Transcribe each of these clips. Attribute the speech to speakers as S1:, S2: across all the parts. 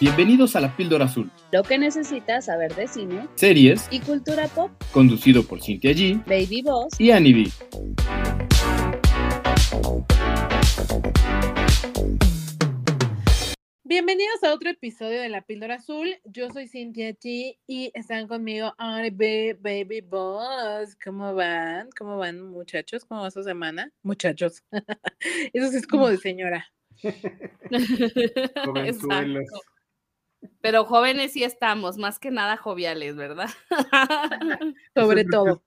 S1: Bienvenidos a La Píldora Azul,
S2: Lo que necesitas saber de cine
S1: series
S2: y cultura pop.
S1: conducido por Cintia G
S2: Baby Boss.
S1: y Annie B.
S3: Bienvenidos a otro episodio de La Píldora Azul. Yo soy Cintia T y están conmigo Ari B, Baby Boss. ¿Cómo van? ¿Cómo van, muchachos? ¿Cómo va su semana? Muchachos. Eso sí es como de señora.
S4: Exacto. Pero jóvenes sí estamos, más que nada joviales, ¿verdad?
S3: Sobre todo.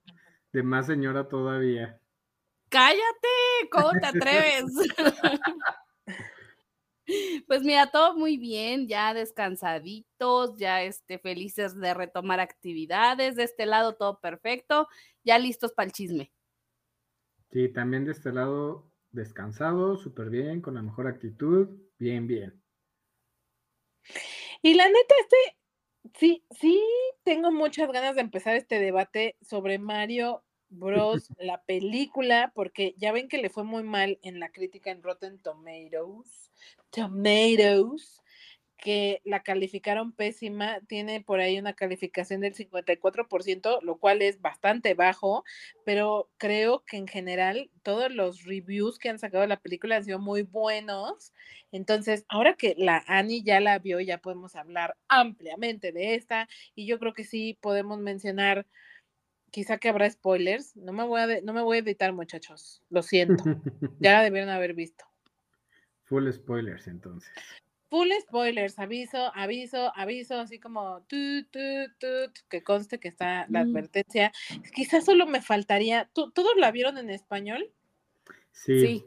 S5: De más señora todavía.
S4: Cállate, ¿cómo te atreves? Pues mira, todo muy bien, ya descansaditos, ya este, felices de retomar actividades, de este lado todo perfecto, ya listos para el chisme.
S5: Sí, también de este lado, descansado, súper bien, con la mejor actitud, bien, bien.
S3: Y la neta, este, sí, sí, tengo muchas ganas de empezar este debate sobre Mario Bros, la película, porque ya ven que le fue muy mal en la crítica en Rotten Tomatoes, Tomatoes, que la calificaron pésima, tiene por ahí una calificación del 54%, lo cual es bastante bajo, pero creo que en general todos los reviews que han sacado de la película han sido muy buenos. Entonces, ahora que la Annie ya la vio, ya podemos hablar ampliamente de esta y yo creo que sí podemos mencionar quizá que habrá spoilers. No me voy a, no me voy a editar, muchachos. Lo siento. Ya la debieron haber visto.
S5: Full spoilers entonces.
S3: Full spoilers, aviso, aviso, aviso, así como tut, tut, tut, que conste que está la
S4: Mm.
S3: advertencia. Quizás solo me faltaría. ¿tú- ¿Todos la vieron en español?
S5: Sí.
S4: Sí.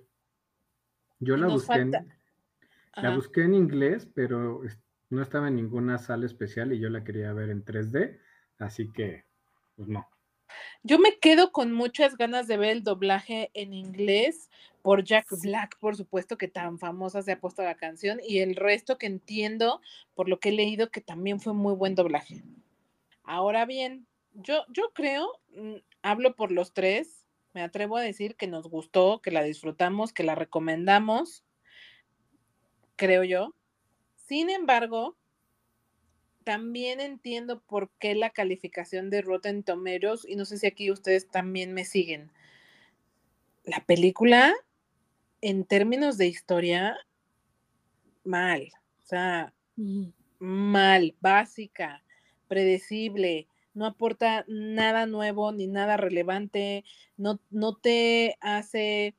S5: Yo la
S3: nos
S5: busqué, en, la busqué en inglés, pero no estaba en ninguna sala especial y yo la quería ver en 3D, así que, pues no.
S3: Yo me quedo con muchas ganas de ver el doblaje en inglés por Jack Black, por supuesto, que tan famosa se ha puesto la canción, y el resto que entiendo, por lo que he leído, que también fue muy buen doblaje. Ahora bien, yo, yo creo, mm, hablo por los tres, me atrevo a decir que nos gustó, que la disfrutamos, que la recomendamos, creo yo. Sin embargo, también entiendo por qué la calificación de Rotten Tomatoes, y no sé si aquí ustedes también me siguen. La película, en términos de historia, mal. O sea, mal, básica, predecible, no aporta nada nuevo ni nada relevante, no, no te hace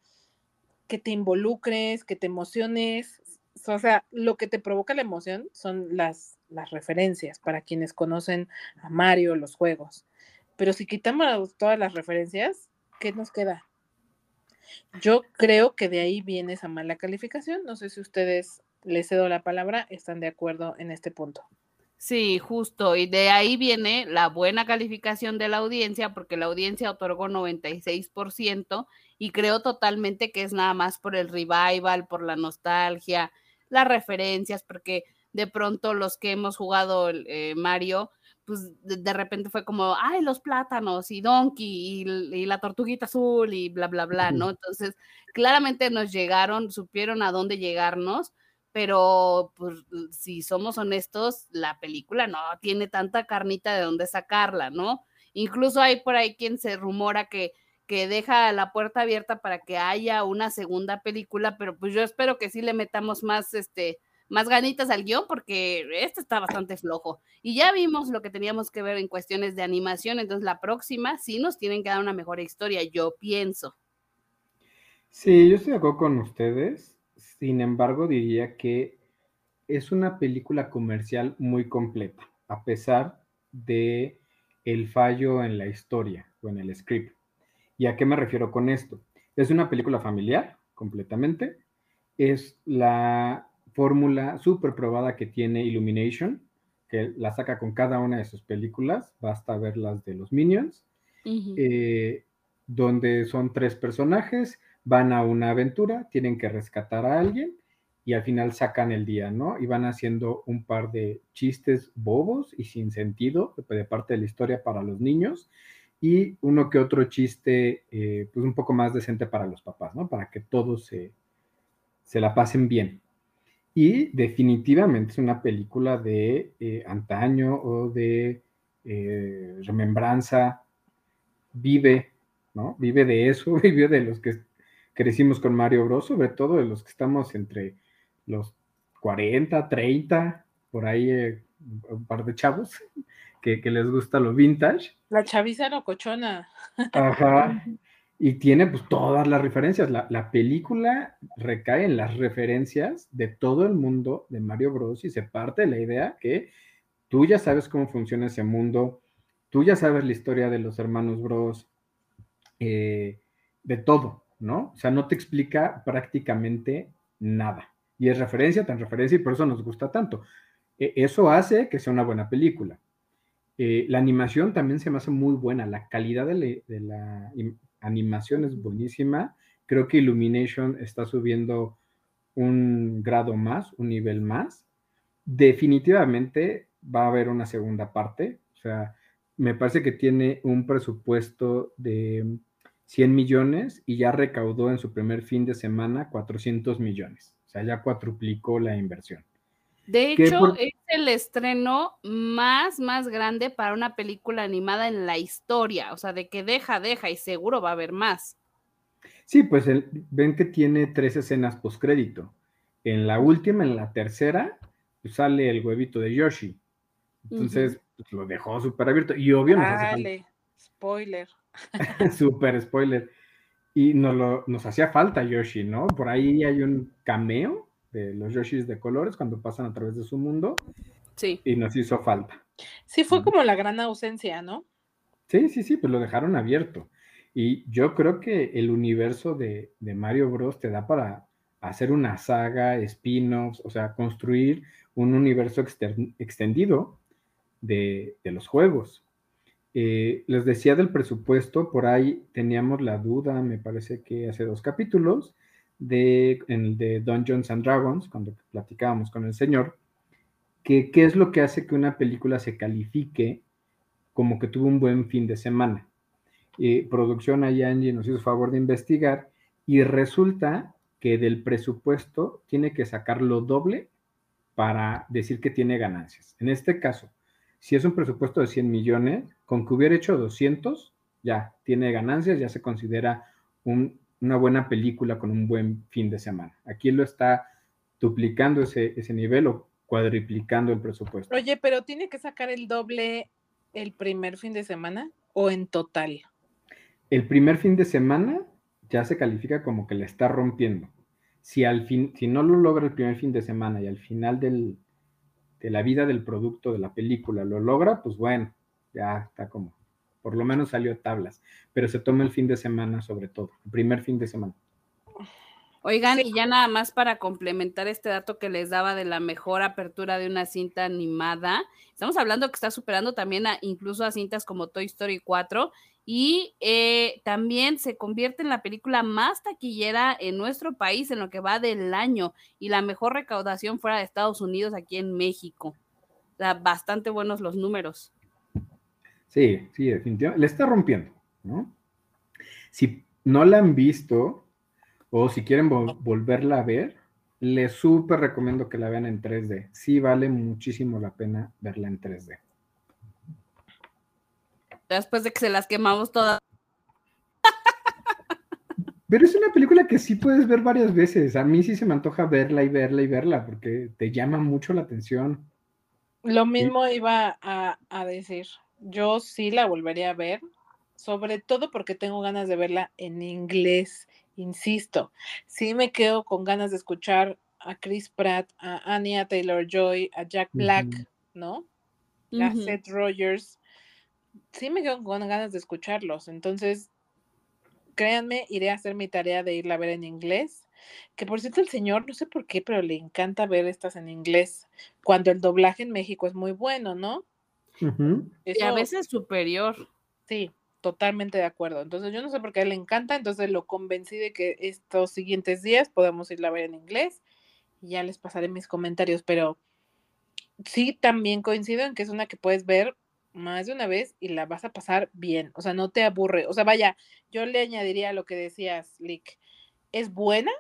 S3: que te involucres, que te emociones. O sea, lo que te provoca la emoción son las, las referencias para quienes conocen a Mario, los juegos. Pero si quitamos todas las referencias, ¿qué nos queda? Yo creo que de ahí viene esa mala calificación. No sé si ustedes les cedo la palabra, están de acuerdo en este punto.
S4: Sí, justo. Y de ahí viene la buena calificación de la audiencia, porque la audiencia otorgó 96% y creo totalmente que es nada más por el revival, por la nostalgia, las referencias, porque de pronto los que hemos jugado eh, Mario, pues de, de repente fue como, ay, los plátanos y Donkey y, y la tortuguita azul y bla, bla, bla, ¿no? Entonces, claramente nos llegaron, supieron a dónde llegarnos pero pues si somos honestos, la película no tiene tanta carnita de dónde sacarla, ¿no? Incluso hay por ahí quien se rumora que, que deja la puerta abierta para que haya una segunda película, pero pues yo espero que sí le metamos más, este, más ganitas al guion porque este está bastante flojo. Y ya vimos lo que teníamos que ver en cuestiones de animación, entonces la próxima sí nos tienen que dar una mejor historia, yo pienso.
S5: Sí, yo estoy de acuerdo con ustedes. Sin embargo, diría que es una película comercial muy completa, a pesar de el fallo en la historia o en el script. ¿Y a qué me refiero con esto? Es una película familiar, completamente. Es la fórmula súper probada que tiene Illumination, que la saca con cada una de sus películas. Basta ver las de los Minions eh, donde son tres personajes, van a una aventura, tienen que rescatar a alguien y al final sacan el día, ¿no? Y van haciendo un par de chistes bobos y sin sentido de, de parte de la historia para los niños y uno que otro chiste, eh, pues un poco más decente para los papás, ¿no? Para que todos se, se la pasen bien. Y definitivamente es una película de eh, antaño o de eh, remembranza. Vive, ¿no? Vive de eso, vive de los que crecimos con Mario Bros, sobre todo de los que estamos entre los 40, 30, por ahí eh, un par de chavos que, que, les gusta lo vintage.
S3: La chaviza locochona.
S5: Ajá. Y tiene pues todas las referencias. La, la, película recae en las referencias de todo el mundo de Mario Bros. y se parte de la idea que tú ya sabes cómo funciona ese mundo, tú ya sabes la historia de los hermanos Bros, eh, de todo, ¿no? O sea, no te explica prácticamente nada. Y es referencia, tan referencia, y por eso nos gusta tanto. E, eso hace que sea una buena película. Eh, la animación también se me hace muy buena. La calidad de, le, de la animación es buenísima. Creo que Illumination está subiendo un grado más, un nivel más. Definitivamente va a haber una segunda parte. O sea, me parece que tiene un presupuesto de 100 millones y ya recaudó en su primer fin de semana 400 millones. O sea, ya cuatruplicó la inversión.
S4: De hecho, por... es el estreno más, más grande para una película animada en la historia. O sea, de que deja, deja y seguro va a haber más.
S5: Sí, pues el, ven que tiene tres escenas postcrédito. En la última, en la tercera, pues sale el huevito de Yoshi. Entonces, uh -huh. pues, lo dejó súper abierto. Y obvio nos
S3: Dale, spoiler.
S5: súper spoiler. Y nos, lo, nos hacía falta Yoshi, ¿no? Por ahí hay un cameo de los Yoshis de colores cuando pasan a través de su mundo.
S4: Sí.
S5: Y nos hizo falta.
S3: Sí, fue como la gran ausencia, ¿no?
S5: Sí, sí, sí, pues lo dejaron abierto. Y yo creo que el universo de, de Mario Bros. te da para hacer una saga, spin-offs, o sea, construir un universo extendido de, de los juegos. Eh, les decía del presupuesto, por ahí teníamos la duda, me parece que hace dos capítulos, de, en, de Dungeons and Dragons, cuando platicábamos con el señor, que qué es lo que hace que una película se califique como que tuvo un buen fin de semana. Eh, producción ahí Angie nos hizo favor de investigar y resulta que del presupuesto tiene que sacar lo doble para decir que tiene ganancias. En este caso, si es un presupuesto de 100 millones, con que hubiera hecho 200, ya tiene ganancias, ya se considera un una buena película con un buen fin de semana. Aquí lo está duplicando ese, ese nivel o cuadriplicando el presupuesto.
S3: Oye, pero tiene que sacar el doble el primer fin de semana o en total.
S5: El primer fin de semana ya se califica como que le está rompiendo. Si al fin, si no lo logra el primer fin de semana y al final del, de la vida del producto de la película lo logra, pues bueno, ya está como por lo menos salió a tablas, pero se toma el fin de semana sobre todo, el primer fin de semana.
S4: Oigan, sí. y ya nada más para complementar este dato que les daba de la mejor apertura de una cinta animada, estamos hablando que está superando también a, incluso a cintas como Toy Story 4 y eh, también se convierte en la película más taquillera en nuestro país en lo que va del año y la mejor recaudación fuera de Estados Unidos aquí en México. O sea, bastante buenos los números.
S5: Sí, sí, definitivamente. Le está rompiendo, ¿no? Si no la han visto o si quieren vol volverla a ver, les súper recomiendo que la vean en 3D. Sí vale muchísimo la pena verla en 3D.
S4: Después de que se las quemamos todas.
S5: Pero es una película que sí puedes ver varias veces. A mí sí se me antoja verla y verla y verla porque te llama mucho la atención.
S3: Lo mismo sí. iba a, a decir yo sí la volvería a ver, sobre todo porque tengo ganas de verla en inglés, insisto. Sí me quedo con ganas de escuchar a Chris Pratt, a Anya Taylor Joy, a Jack Black, uh -huh. ¿no? A uh -huh. Seth Rogers. Sí me quedo con ganas de escucharlos. Entonces, créanme, iré a hacer mi tarea de irla a ver en inglés. Que por cierto, el señor, no sé por qué, pero le encanta ver estas en inglés, cuando el doblaje en México es muy bueno, ¿no?
S4: Uh -huh. Eso, y a veces superior.
S3: Sí, totalmente de acuerdo. Entonces yo no sé por qué a él le encanta, entonces lo convencí de que estos siguientes días podemos irla a ver en inglés y ya les pasaré mis comentarios, pero sí también coincido en que es una que puedes ver más de una vez y la vas a pasar bien, o sea, no te aburre, o sea, vaya, yo le añadiría lo que decías, Lick, es buena,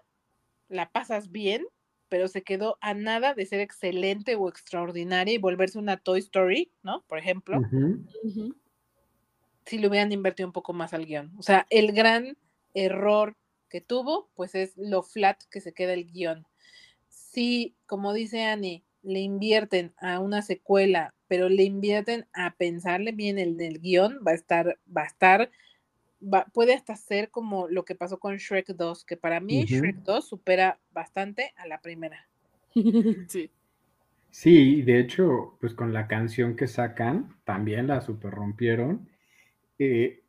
S3: la pasas bien, pero se quedó a nada de ser excelente o extraordinaria y volverse una Toy Story, ¿no? Por ejemplo, si le hubieran invertido un poco más al guion. O sea, el gran error que tuvo, pues es lo flat que se queda el guion. Si, como dice Annie, le invierten a una secuela, pero le invierten a pensarle bien el del guion, va a estar, va a estar, va- puede hasta ser como lo que pasó con Shrek 2, que para mí. Shrek 2 supera bastante a la primera.
S4: Sí.
S5: Sí, de hecho, pues con la canción que sacan, también la super rompieron. Eh,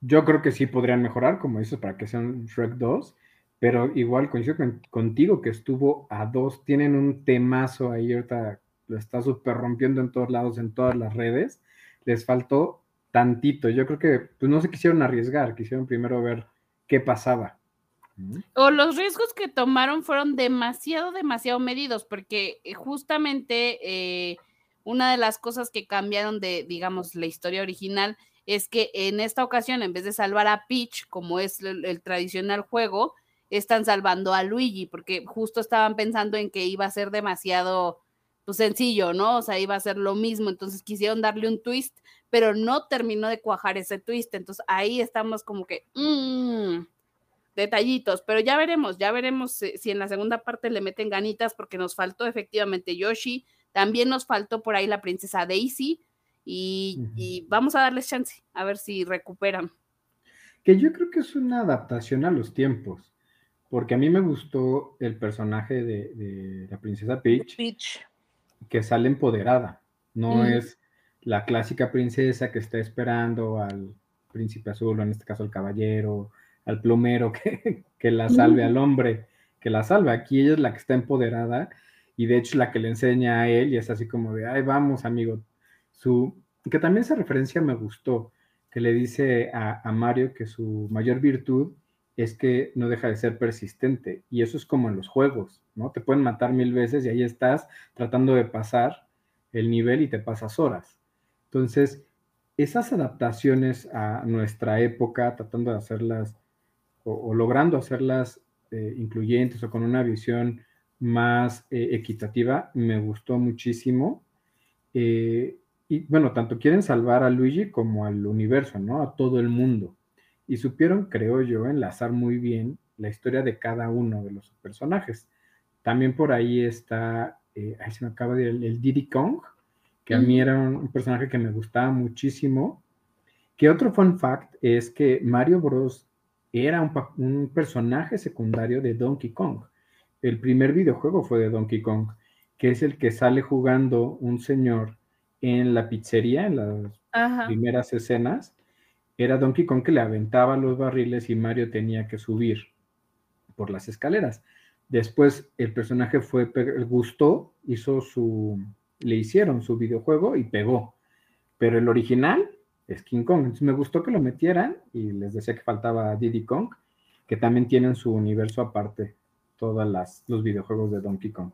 S5: yo creo que sí podrían mejorar, como dices, para que sean Shrek 2, pero igual coincido con- contigo que estuvo a dos, tienen un temazo ahí, ahorita lo está super rompiendo en todos lados, en todas las redes. Les faltó tantito. Yo creo que pues no se quisieron arriesgar, quisieron primero ver qué pasaba.
S4: O los riesgos que tomaron fueron demasiado, demasiado medidos, porque eh, justamente eh, una de las cosas que cambiaron de, digamos, la historia original es que en esta ocasión, en vez de salvar a Peach, como es el tradicional juego, están salvando a Luigi, porque justo estaban pensando en que iba a ser demasiado pues, sencillo, ¿no? O sea, iba a ser lo mismo, entonces quisieron darle un twist, pero no terminó de cuajar ese twist, entonces ahí estamos como que... mm, detallitos, pero ya veremos, ya veremos si, si en la segunda parte le meten ganitas porque nos faltó efectivamente Yoshi, también nos faltó por ahí la princesa Daisy. Y vamos a darles chance a ver si recuperan.
S5: Que yo creo que es una adaptación a los tiempos, porque a mí me gustó el personaje de, de la princesa Peach,
S3: Peach.
S5: Que sale empoderada, no es la clásica princesa que está esperando al príncipe azul, o en este caso al caballero, al plomero, que, que la salve al hombre, que la salve. Aquí ella es la que está empoderada y de hecho la que le enseña a él y es así como de, ay, vamos, amigo. Su, que también esa referencia me gustó, que le dice a, a Mario que su mayor virtud es que no deja de ser persistente. Y eso es como en los juegos, ¿no? Te pueden matar mil veces y ahí estás tratando de pasar el nivel y te pasas horas. Entonces, esas adaptaciones a nuestra época, tratando de hacerlas o, logrando hacerlas eh, incluyentes o con una visión más eh, equitativa, me gustó muchísimo. Eh, y bueno, tanto quieren salvar a Luigi como al universo, ¿no? A todo el mundo. Y supieron, creo yo, enlazar muy bien la historia de cada uno de los personajes. También por ahí está, eh, ahí se me acaba de el, el Diddy Kong, que a mí era un, un personaje que me gustaba muchísimo. Que otro fun fact es que Mario Bros. era un, personaje secundario de Donkey Kong. El primer videojuego fue de Donkey Kong, que es el que sale jugando un señor en la pizzería, en las
S4: Ajá.
S5: primeras escenas. Era Donkey Kong que le aventaba los barriles y Mario tenía que subir por las escaleras. Después el personaje fue, gustó, hizo su, le hicieron su videojuego y pegó. Pero el original es King Kong. Entonces me gustó que lo metieran y les decía que faltaba Diddy Kong, que también tienen su universo aparte, todos los videojuegos de Donkey Kong.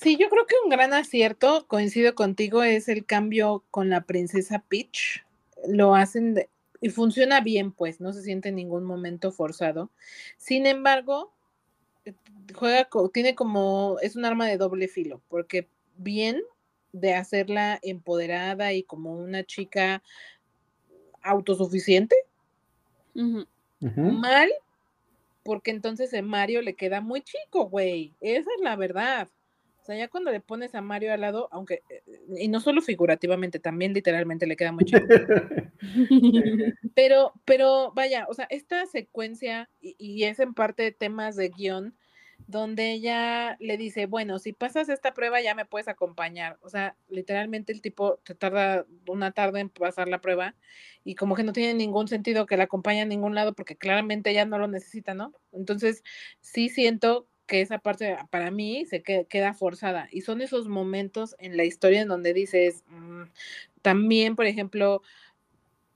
S3: Sí, yo creo que un gran acierto, coincido contigo, es el cambio con la princesa Peach. Lo hacen de- y funciona bien, pues, no se siente en ningún momento forzado. Sin embargo, eh, juega, tiene como, es un arma de doble filo, porque bien de hacerla empoderada y como una chica autosuficiente, mal, porque entonces en Mario le queda muy chico, güey. Esa es la verdad. O sea, ya cuando le pones a Mario al lado, aunque, eh, y no solo figurativamente, también literalmente le queda muy chico. Pero, pero vaya, o sea, esta secuencia, y, y es en parte temas de guion, donde ella le dice, bueno, si pasas esta prueba ya me puedes acompañar. O sea, literalmente el tipo te tarda una tarde en pasar la prueba y como que no tiene ningún sentido que la acompañe a ningún lado porque claramente ella no lo necesita, ¿no? Entonces, sí siento que esa parte para mí se que- queda forzada y son esos momentos en la historia en donde dices, mm, también, por ejemplo,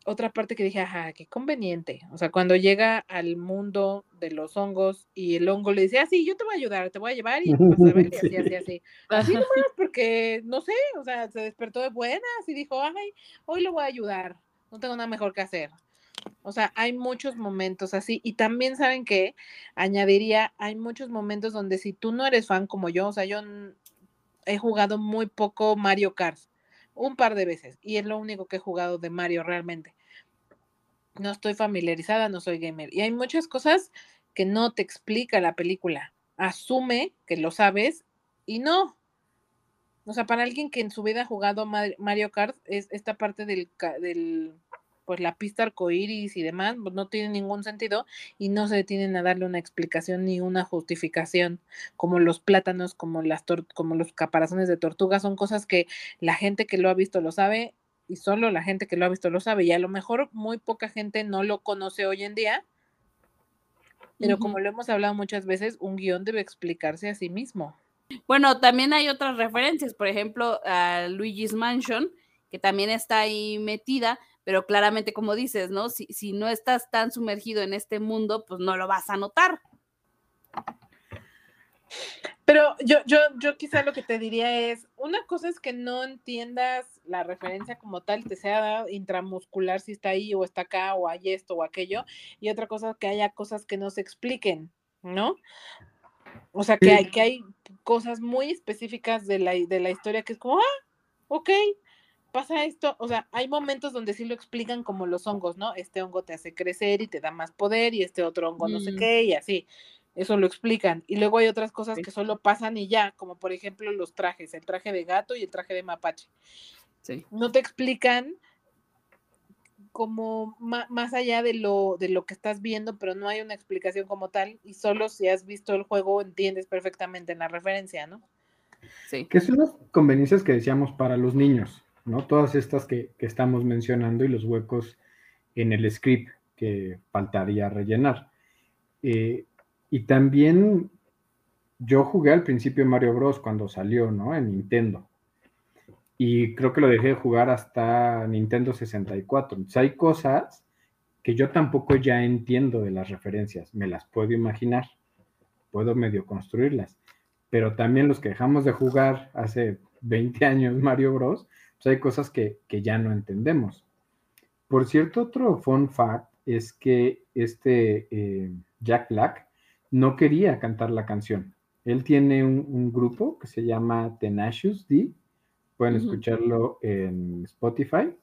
S3: otra parte que dije, ajá, qué conveniente. O sea, cuando llega al mundo de los hongos y el hongo le dice, ah, sí, yo te voy a ayudar, te voy a llevar y vas a ver, así, así, así. Así nomás, porque, no sé, o sea, se despertó de buenas y dijo, ay, hoy lo voy a ayudar, no tengo nada mejor que hacer. O sea, hay muchos momentos así. Y también saben que añadiría, hay muchos momentos donde si tú no eres fan como yo, o sea, yo he jugado muy poco Mario Kart, un par de veces, y es lo único que he jugado de Mario realmente. No estoy familiarizada, no soy gamer. Y hay muchas cosas que no te explica la película. Asume que lo sabes y no. O sea, para alguien que en su vida ha jugado Ma- Mario Kart, es esta parte del, del pues la pista arcoíris y demás, pues no tiene ningún sentido y no se detienen a darle una explicación ni una justificación, como los plátanos, como las tor- como los caparazones de tortuga, son cosas que la gente que lo ha visto lo sabe y solo la gente que lo ha visto lo sabe y a lo mejor muy poca gente no lo conoce hoy en día, pero como lo hemos hablado muchas veces, un guion debe explicarse a sí mismo.
S4: Bueno, también hay otras referencias, por ejemplo, a Luigi's Mansion, que también está ahí metida, pero claramente, como dices, ¿no? Si, si no estás tan sumergido en este mundo, pues no lo vas a notar.
S3: Pero yo, yo, yo quizá lo que te diría es, una cosa es que no entiendas la referencia como tal, te sea intramuscular si está ahí o está acá o hay esto o aquello, y otra cosa es que haya cosas que no se expliquen, ¿no? O sea, que hay, que hay cosas muy específicas de la, de la historia que es como, ah, ok, pasa esto, o sea, hay momentos donde sí lo explican como los hongos, ¿no? Este hongo te hace crecer y te da más poder y este otro hongo no sé
S4: Mm.
S3: qué y así. Eso lo explican. Y luego hay otras cosas
S5: Sí.
S3: que solo pasan y ya, como por ejemplo los trajes, el traje de gato y el traje de mapache.
S4: Sí.
S3: No te explican como más allá de lo, de lo que estás viendo, pero no hay una explicación como tal y solo si has visto el juego entiendes perfectamente en la referencia, ¿no?
S4: Sí.
S5: Que son las conveniencias que decíamos para los niños, ¿no? Todas estas que, que estamos mencionando y los huecos en el script que faltaría rellenar. Eh, y también yo jugué al principio Mario Bros. cuando salió, ¿no? En Nintendo. Y creo que lo dejé de jugar hasta Nintendo 64. Entonces hay cosas que yo tampoco ya entiendo de las referencias. Me las puedo imaginar. Puedo medio construirlas pero también los que dejamos de jugar hace 20 años Mario Bros, pues hay cosas que, que ya no entendemos. Por cierto, otro fun fact es que este eh, Jack Black no quería cantar la canción. Él tiene un, un grupo que se llama Tenacious D. Pueden
S4: Ujú.
S5: escucharlo en Spotify.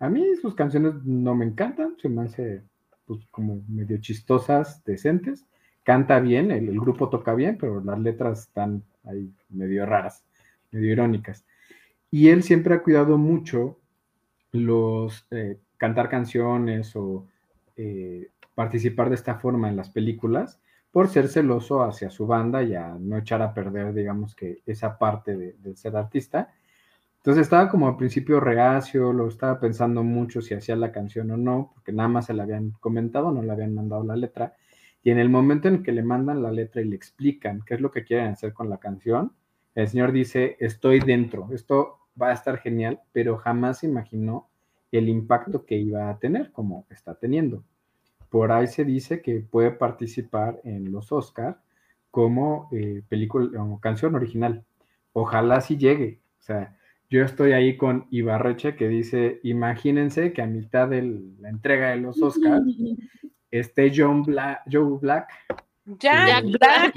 S5: A mí sus canciones no me encantan, se me hace pues, como medio chistosas, decentes canta bien, el, el, grupo toca bien, pero las letras están ahí medio raras, medio irónicas. Y él siempre ha cuidado mucho los eh, cantar canciones o eh, participar de esta forma en las películas por ser celoso hacia su banda y a no echar a perder, digamos que esa parte de, de ser artista. Entonces estaba como al principio reacio, lo estaba pensando mucho si hacía la canción o no, porque nada más se la habían comentado, no le habían mandado la letra. Y en el momento en que le mandan la letra y le explican qué es lo que quieren hacer con la canción, el señor dice, estoy dentro, esto va a estar genial, pero jamás imaginó el impacto que iba a tener como está teniendo. Por ahí se dice que puede participar en los Oscars como eh, película o canción original. Ojalá si llegue. O sea, yo estoy ahí con Ibarreche que dice, imagínense que a mitad de la entrega de los Oscars esté John Black, Joe Black.
S3: Jack, Jack Black.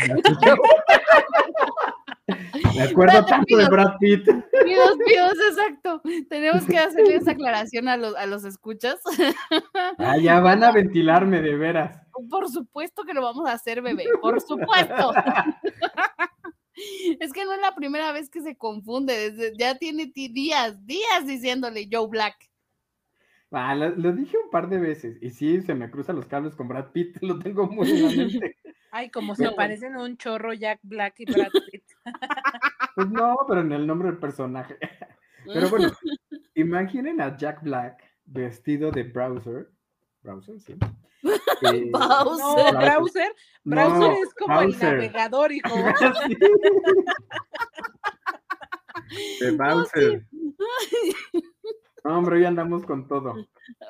S5: Me acuerdo tanto de Brad Pitt.
S4: Pidos, pidos, exacto. Tenemos que hacerle esa aclaración a los, a los escuchas.
S5: Ah, ya van a ventilarme de veras.
S4: Por supuesto que lo vamos a hacer, bebé. Por supuesto. Es que no es la primera vez que se confunde. Desde, ya tiene días, días diciéndole Joe Black.
S5: Ah, lo, lo, dije un par de veces y sí, se me cruzan los cables con Brad Pitt, lo tengo muy en la mente.
S3: Ay, como se parecen un chorro Jack Black y Brad Pitt.
S5: Pues no, pero en el nombre del personaje. Pero bueno, imaginen a Jack Black vestido de browser. Browser, sí.
S3: Eh, no, browser. Browser no, es como browser. el navegador, hijo.
S5: sí. De Bowser. No, hombre, hoy andamos con todo.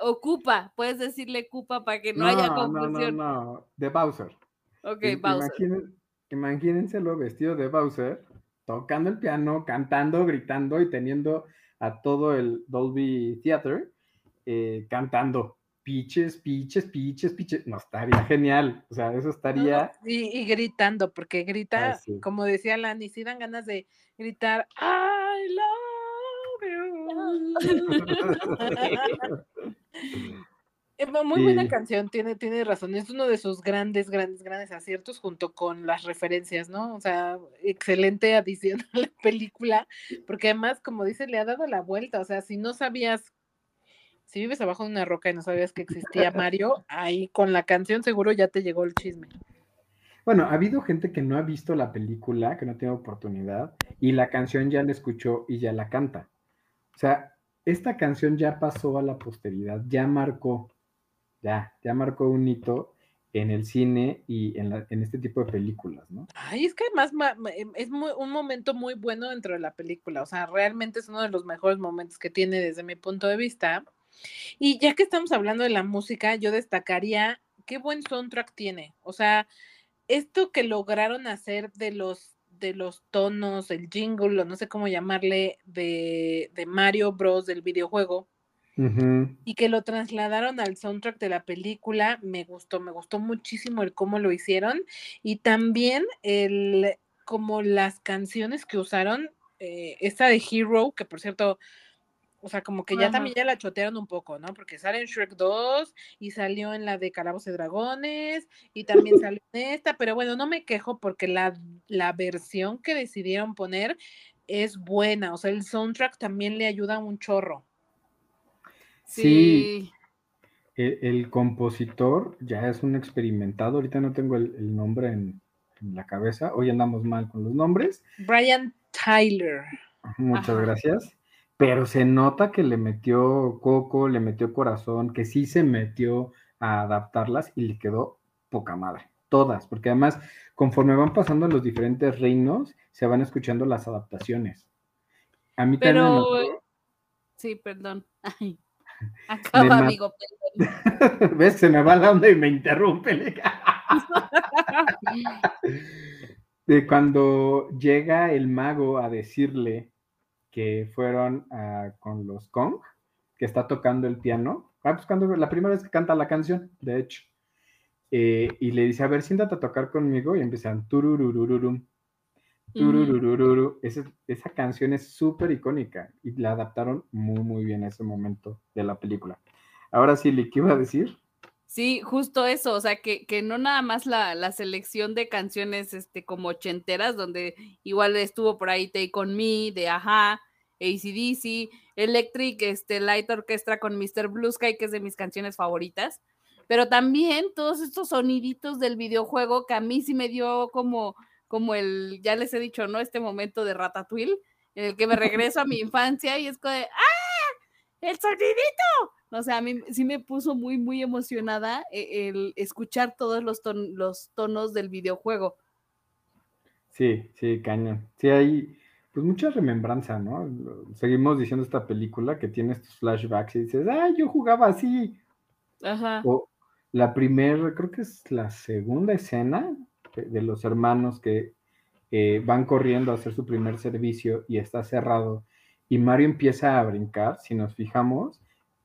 S4: Ocupa, puedes decirle Cupa para que no, no haya confusión.
S5: No, no, no, de Bowser.
S4: Ok, Bowser.
S5: Imaginen, imagínenselo vestido de Bowser, tocando el piano, cantando, gritando y teniendo a todo el Dolby Theater eh, cantando. piches, piches, piches, piches. No, estaría genial. O sea, eso estaría.
S3: Y, y gritando, porque grita,
S5: sí.
S3: como decía Lani, sí dan ganas de gritar, I love you. Muy buena canción, tiene, tiene razón. Es uno de sus grandes, grandes, grandes aciertos junto con las referencias, ¿no? O sea, excelente adición a la película, porque además, como dice, le ha dado la vuelta. O sea, si no sabías, si vives abajo de una roca y no sabías que existía Mario, ahí con la canción seguro ya te llegó el chisme.
S5: Bueno, ha habido gente que no ha visto la película, que no tiene oportunidad, y la canción ya la escuchó y ya la canta. O sea, esta canción ya pasó a la posteridad, ya marcó, ya, ya marcó un hito en el cine y en, la- en este tipo de películas, ¿no?
S3: Ay, es que además em, es muy, un momento muy bueno dentro de la película, o sea, realmente es uno de los mejores momentos que tiene desde mi punto de vista. Y ya que estamos hablando de la música, yo destacaría qué buen soundtrack tiene, o sea, esto que lograron hacer de los de los tonos, el jingle, o no sé cómo llamarle, de, de Mario Bros. del videojuego, Y que lo trasladaron al soundtrack de la película, me gustó, me gustó muchísimo el cómo lo hicieron y también el como las canciones que usaron, eh, esta de Hero, que por cierto, o sea, como que ya
S4: Ajá.
S3: también ya la chotearon un poco, ¿no? Porque sale en Shrek 2 y salió en la de Calabozos y Dragones y también salió en esta, pero bueno, no me quejo porque la, la versión que decidieron poner es buena, o sea, el soundtrack también le ayuda un chorro.
S5: Sí.
S4: Sí.
S5: El, el compositor ya es un experimentado, ahorita no tengo el, el nombre en, en la cabeza, hoy andamos mal con los nombres,
S3: Brian Tyler.
S5: muchas
S4: Ajá.
S5: gracias, pero se nota que le metió coco, le metió corazón, que sí se metió a adaptarlas y le quedó poca madre, todas, porque además conforme van pasando los diferentes reinos, se van escuchando las adaptaciones. A mí también me
S4: sí, perdón. Ay, Acaba,
S5: ma-
S4: amigo.
S5: ¿Ves? Se me va la onda y me interrumpe. de cuando llega el mago a decirle que fueron ah, con los Kong, que está tocando el piano, ah, pues cuando la primera vez que canta la canción, de hecho, eh, y le dice, a ver, siéntate a tocar conmigo, y empiezan turururururum, Esa, esa canción es súper icónica y la adaptaron muy, muy bien a ese momento de la película. Ahora sí, ¿le qué iba a decir?
S4: Sí, justo eso, o sea, que, que no nada más la, la selección de canciones este, como ochenteras, donde igual estuvo por ahí Take On Me, de Aja, ACDC, Electric, este, Light Orchestra con Mr. Blue Sky, que es de mis canciones favoritas, pero también todos estos soniditos del videojuego que a mí sí me dio como, como el, ya les he dicho, ¿no? Este momento de Ratatouille, en el que me regreso a mi infancia y es como de, ¡ah! ¡El sonidito! O sea, a mí sí me puso muy, muy emocionada eh, el escuchar todos los, ton- los tonos del videojuego.
S5: Sí, sí, cañón. Sí, hay pues mucha remembranza, ¿no? Seguimos diciendo esta película que tiene estos flashbacks y dices, ¡ay, yo jugaba así!
S4: Ajá.
S5: O la primera, creo que es la segunda escena de, los hermanos que van corriendo a hacer su primer servicio y está cerrado y Mario empieza a brincar, si nos fijamos,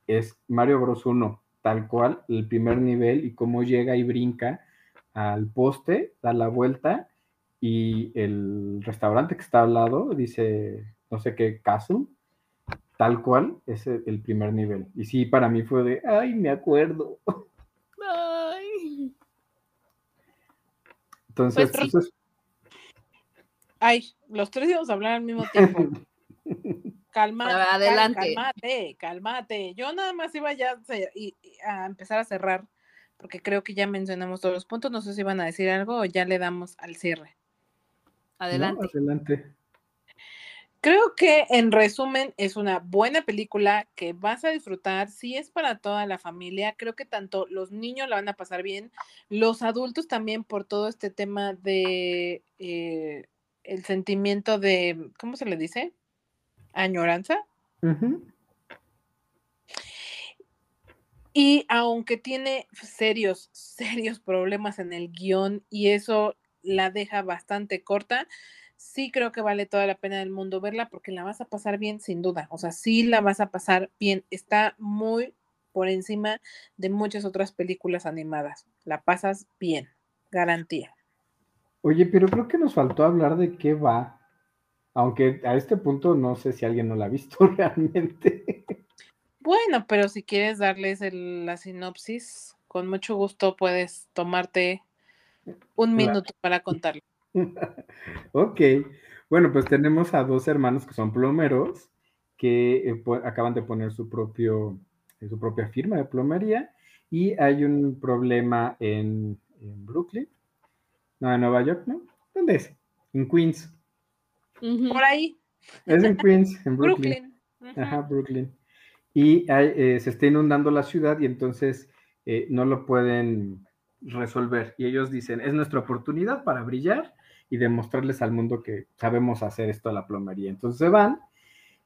S5: es Mario Bros 1, tal cual, el primer nivel y cómo llega y brinca al poste, da la vuelta y el restaurante que está al lado dice, no sé qué, Castle, tal cual, es el primer nivel. Y sí, para mí fue de, ay, me acuerdo.
S4: Ay.
S5: Entonces,
S3: Pues,
S5: eso es-
S3: Ay, los tres íbamos a hablar al mismo tiempo. Calma,
S4: A ver,
S3: cal-
S4: adelante.
S3: cálmate, cálmate. Yo nada más iba ya a empezar a cerrar, porque creo que ya mencionamos todos los puntos. No sé si van a decir algo o ya le damos al cierre.
S5: ¿no?
S4: Adelante.
S3: Creo que en resumen es una buena película que vas a disfrutar, sí es para toda la familia, creo que tanto los niños la van a pasar bien, los adultos también por todo este tema de eh, el sentimiento de, ¿cómo se le dice? Añoranza. Y aunque tiene serios, serios problemas en el guion y eso la deja bastante corta, sí creo que vale toda la pena del mundo verla porque la vas a pasar bien sin duda. O sea, sí la vas a pasar bien. Está muy por encima de muchas otras películas animadas. La pasas bien, garantía.
S5: Oye, pero creo que nos faltó hablar de qué va, aunque a este punto no sé si alguien no la ha visto realmente.
S3: Bueno, pero si quieres darles el- la sinopsis, con mucho gusto puedes tomarte un minuto para contarlo.
S5: Ok, bueno, pues tenemos a dos hermanos que son plomeros que eh, acaban de poner su propio, eh, su propia firma de plomería y hay un problema en, en Brooklyn, no, en Nueva York, ¿no? ¿Dónde es? En Queens.
S3: Por ahí,
S5: Es en Queens, en Brooklyn.
S3: Brooklyn.
S5: Ajá, Brooklyn. Y hay, eh, se está inundando la ciudad y entonces eh, no lo pueden resolver. Y ellos dicen, es nuestra oportunidad para brillar y demostrarles al mundo que sabemos hacer esto a la plomería. Entonces se van,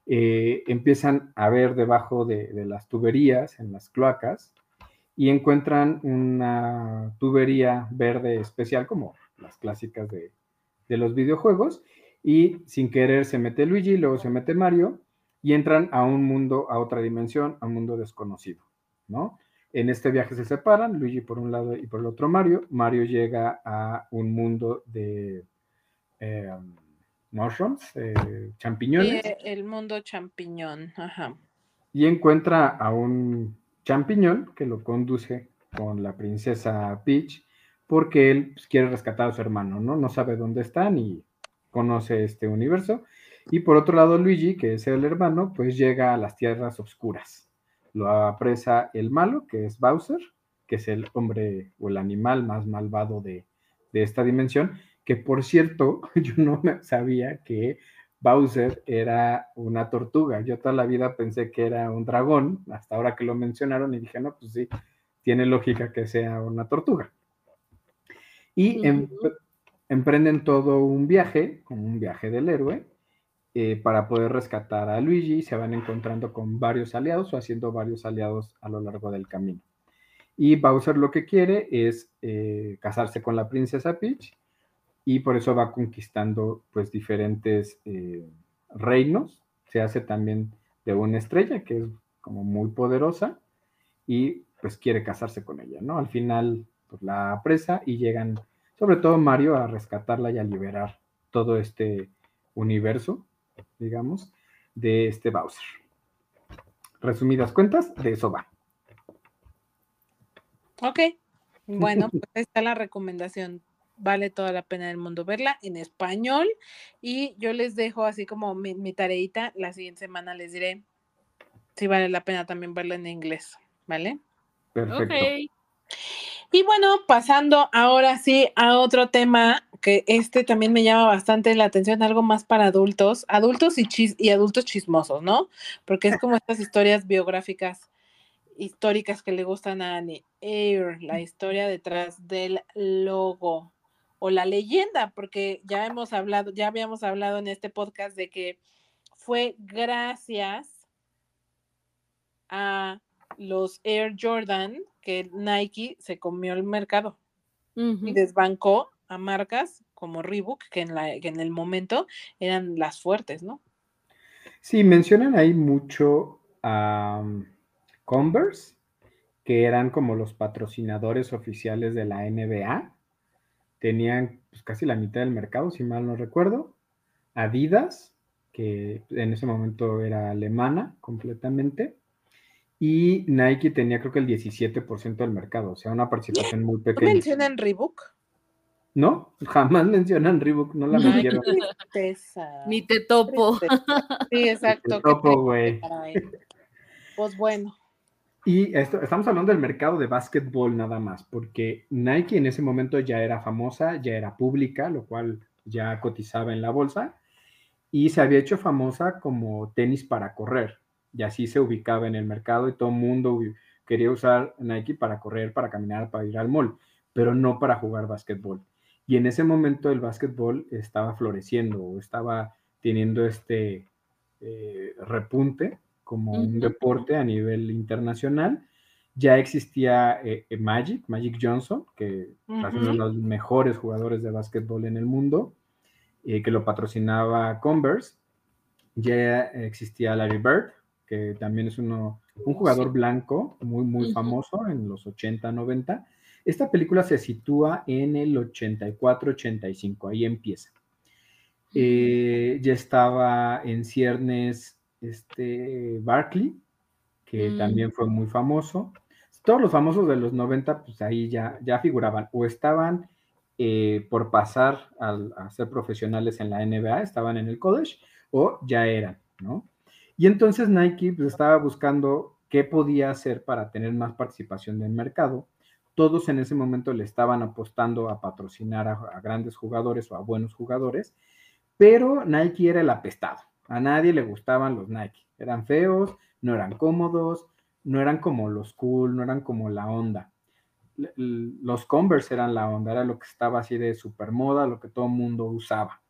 S5: eh, empiezan a ver debajo de, de las tuberías, en las cloacas, y encuentran una tubería verde especial, como las clásicas de, de los videojuegos, y sin querer se mete Luigi, luego se mete Mario, y entran a un mundo, a otra dimensión, a un mundo desconocido, ¿no? En este viaje se separan, Luigi por un lado y por el otro Mario. Mario llega a un mundo de eh, mushrooms, eh, champiñones,
S3: Sí, el mundo champiñón. Ajá.
S5: y encuentra a un champiñón que lo conduce con la princesa Peach, porque él pues, quiere rescatar a su hermano, ¿no? No sabe dónde están y conoce este universo. Y por otro lado, Luigi, que es el hermano, pues llega a las tierras oscuras. Lo apresa el malo, que es Bowser, que es el hombre o el animal más malvado de, de esta dimensión, que por cierto, yo no me sabía que Bowser era una tortuga. Yo toda la vida pensé que era un dragón, hasta ahora que lo mencionaron y dije, no, pues sí, tiene lógica que sea una tortuga. Y em- emprenden todo un viaje, como un viaje del héroe, eh, para poder rescatar a Luigi y se van encontrando con varios aliados o haciendo varios aliados a lo largo del camino. Y Bowser lo que quiere es eh, casarse con la princesa Peach y por eso va conquistando pues diferentes eh, reinos. Se hace también de una estrella que es como muy poderosa y pues quiere casarse con ella, ¿no? Al final pues la apresa y llegan, sobre todo Mario, a rescatarla y a liberar todo este universo, digamos, de este Bowser. Resumidas cuentas, de eso va.
S3: Ok. Bueno, pues está la recomendación. Vale toda la pena del mundo verla en español. Y yo les dejo así como mi, mi tareita. La siguiente semana les diré si vale la pena también verla en inglés. ¿Vale?
S5: Perfecto.
S3: Y bueno, pasando ahora sí a otro tema que este también me llama bastante la atención, algo más para adultos, adultos y, chis- y adultos chismosos, ¿no? Porque es como estas historias biográficas históricas que le gustan a Annie. Air, la historia detrás del logo o la leyenda, porque ya hemos hablado, ya habíamos hablado en este podcast de que fue gracias a los Air Jordan que Nike se comió el mercado y desbancó a marcas como Reebok, que en, la, que en el momento eran las fuertes, ¿no?
S5: Sí, mencionan ahí mucho a um, Converse, que eran como los patrocinadores oficiales de la NBA. Tenían pues, casi la mitad del mercado, si mal no recuerdo. Adidas, que en ese momento era alemana completamente. Y Nike tenía creo que el 17% del mercado, o sea, una participación muy
S3: ¿No
S5: pequeña.
S3: mencionan Reebok?
S5: No, jamás mencionan Reebok, no la metieron.
S3: tristeza.
S4: Ni te topo.
S3: tristeza. Sí, exacto.
S5: Te topo, güey.
S3: Pues bueno.
S5: Y esto, estamos hablando del mercado de básquetbol nada más, porque Nike en ese momento ya era famosa, ya era pública, lo cual ya cotizaba en la bolsa, y se había hecho famosa como tenis para correr, y así se ubicaba en el mercado y todo el mundo quería usar Nike para correr, para caminar, para ir al mall, pero no para jugar básquetbol. Y en ese momento el básquetbol estaba floreciendo estaba teniendo este eh, repunte como un deporte a nivel internacional. Ya existía eh, eh, Magic, Magic Johnson, que es uno de los mejores jugadores de básquetbol en el mundo, eh, que lo patrocinaba Converse. Ya existía Larry Bird, que también es uno un jugador blanco muy, muy famoso en los 80, 90. Esta película se sitúa en el 84, 85, ahí empieza. Eh, ya estaba en ciernes este Barkley, que
S4: Mm.
S5: también fue muy famoso. Todos los famosos de los 90, pues ahí ya, ya figuraban o estaban eh, por pasar al- a ser profesionales en la NBA, estaban en el college o ya eran, ¿no? Y entonces Nike pues, estaba buscando qué podía hacer para tener más participación del mercado. Todos en ese momento le estaban apostando a patrocinar a, a grandes jugadores o a buenos jugadores, pero Nike era el apestado. A nadie le gustaban los Nike. Eran feos, no eran cómodos, no eran como los cool, no eran como la onda. Los Converse eran la onda, era lo que estaba así de super moda, lo que todo el mundo usaba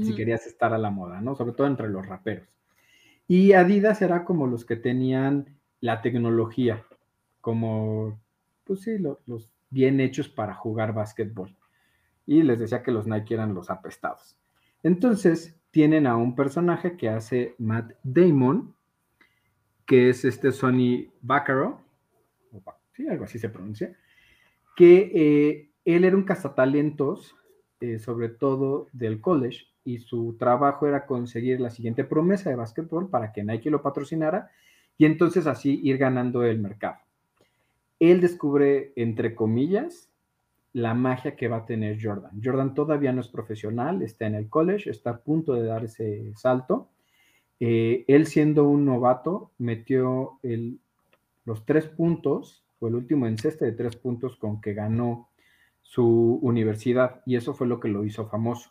S5: si querías estar a la moda, ¿no? Sobre todo entre los raperos. Y Adidas era como los que tenían la tecnología, como, pues sí, lo- los bien hechos para jugar básquetbol. Y les decía que los Nike eran los apestados. Entonces, tienen a un personaje que hace Matt Damon, que es este Sonny Vaccaro, o Ba- sí, algo así se pronuncia, que eh, él era un cazatalentos, eh, sobre todo del college, y su trabajo era conseguir la siguiente promesa de básquetbol para que Nike lo patrocinara y entonces así ir ganando el mercado. Él descubre, entre comillas, la magia que va a tener Jordan. Jordan todavía no es profesional, está en el college, está a punto de dar ese salto. Eh, él siendo un novato, metió el, los tres puntos, o el último enceste de tres puntos con que ganó su universidad, y eso fue lo que lo hizo famoso.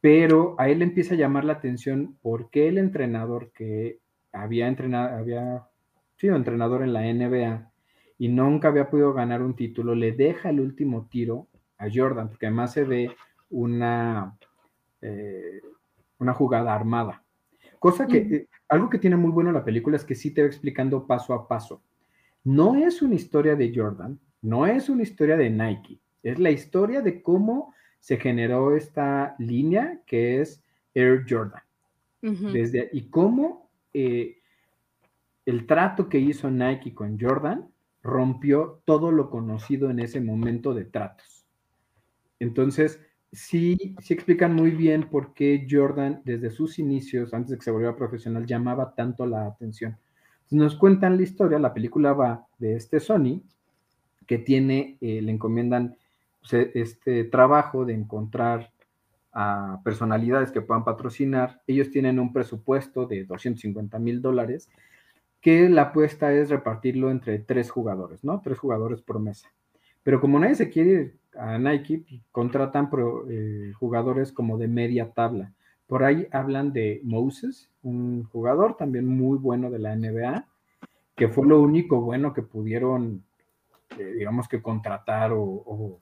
S5: Pero a él empieza a llamar la atención porque el entrenador que había entrenado, había sido entrenador en la NBA y nunca había podido ganar un título, le deja el último tiro a Jordan, porque además se ve una, eh, una jugada armada. Cosa que,
S4: Ujú.
S5: eh, algo que tiene muy bueno la película es que sí te va explicando paso a paso. No es una historia de Jordan, no es una historia de Nike, es la historia de cómo se generó esta línea que es Air Jordan. Desde, y cómo eh, el trato que hizo Nike con Jordan rompió todo lo conocido en ese momento de tratos. Entonces, sí, sí explican muy bien por qué Jordan, desde sus inicios, antes de que se volviera profesional, llamaba tanto la atención. Entonces, nos cuentan la historia, la película va de este Sony, que tiene, eh, le encomiendan pues, este trabajo de encontrar a personalidades que puedan patrocinar. Ellos tienen un presupuesto de 250 mil dólares, que la apuesta es repartirlo entre tres jugadores, ¿no? Tres jugadores por mesa. Pero como nadie se quiere ir a Nike, contratan pro- eh, jugadores como de media tabla. Por ahí hablan de Moses, un jugador también muy bueno de la NBA, que fue lo único bueno que pudieron, eh, digamos que contratar o, o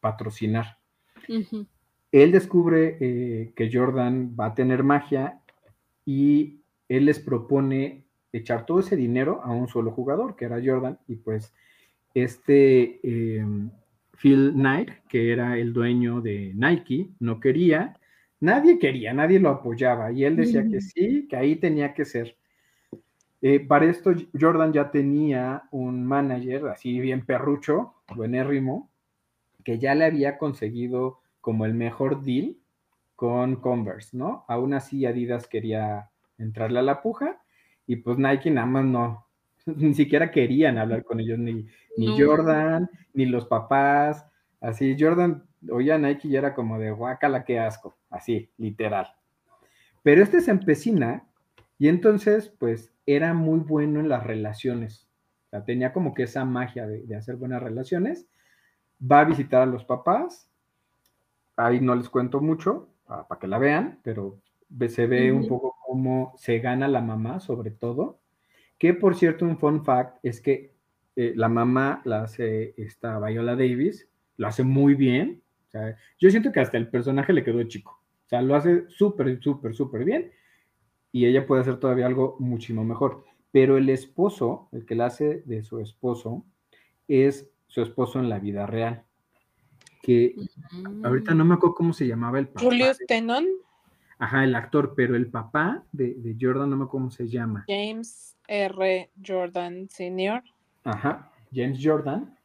S5: patrocinar él descubre eh, que Jordan va a tener magia y él les propone echar todo ese dinero a un solo jugador, que era Jordan, y pues este eh, Phil Knight, que era el dueño de Nike, no quería, nadie quería, nadie lo apoyaba, y él decía que sí, que ahí tenía que ser. Eh, para esto Jordan ya tenía un manager así bien perrucho, buenérrimo, que ya le había conseguido como el mejor deal con Converse, ¿no? Aún así Adidas quería entrarle a la puja y pues Nike nada más no, ni siquiera querían hablar con ellos, ni, ni
S4: No.
S5: Jordan, ni los papás, así Jordan oía a Nike y era como de guácala, qué asco, así, literal. Pero este se empecina y entonces pues era muy bueno en las relaciones, o sea, tenía como que esa magia de, de hacer buenas relaciones, va a visitar a los papás, ahí no les cuento mucho para, que la vean, pero se ve un poco cómo se gana la mamá, sobre todo. Que por cierto, un fun fact es que eh, la mamá la hace esta Viola Davis, lo hace muy bien. O sea, yo siento que hasta el personaje le quedó chico. O sea, lo hace súper, súper, súper bien. Y ella puede hacer todavía algo muchísimo mejor. Pero el esposo, el que la hace de su esposo, es su esposo en la vida real. Que ahorita no me acuerdo cómo se llamaba el papá.
S3: Julius
S5: de-
S3: Tenon,
S5: Ajá, el actor, pero el papá de, de Jordan no me acuerdo cómo se llama.
S3: James R. Jordan Sr.
S5: Ajá, James Jordan.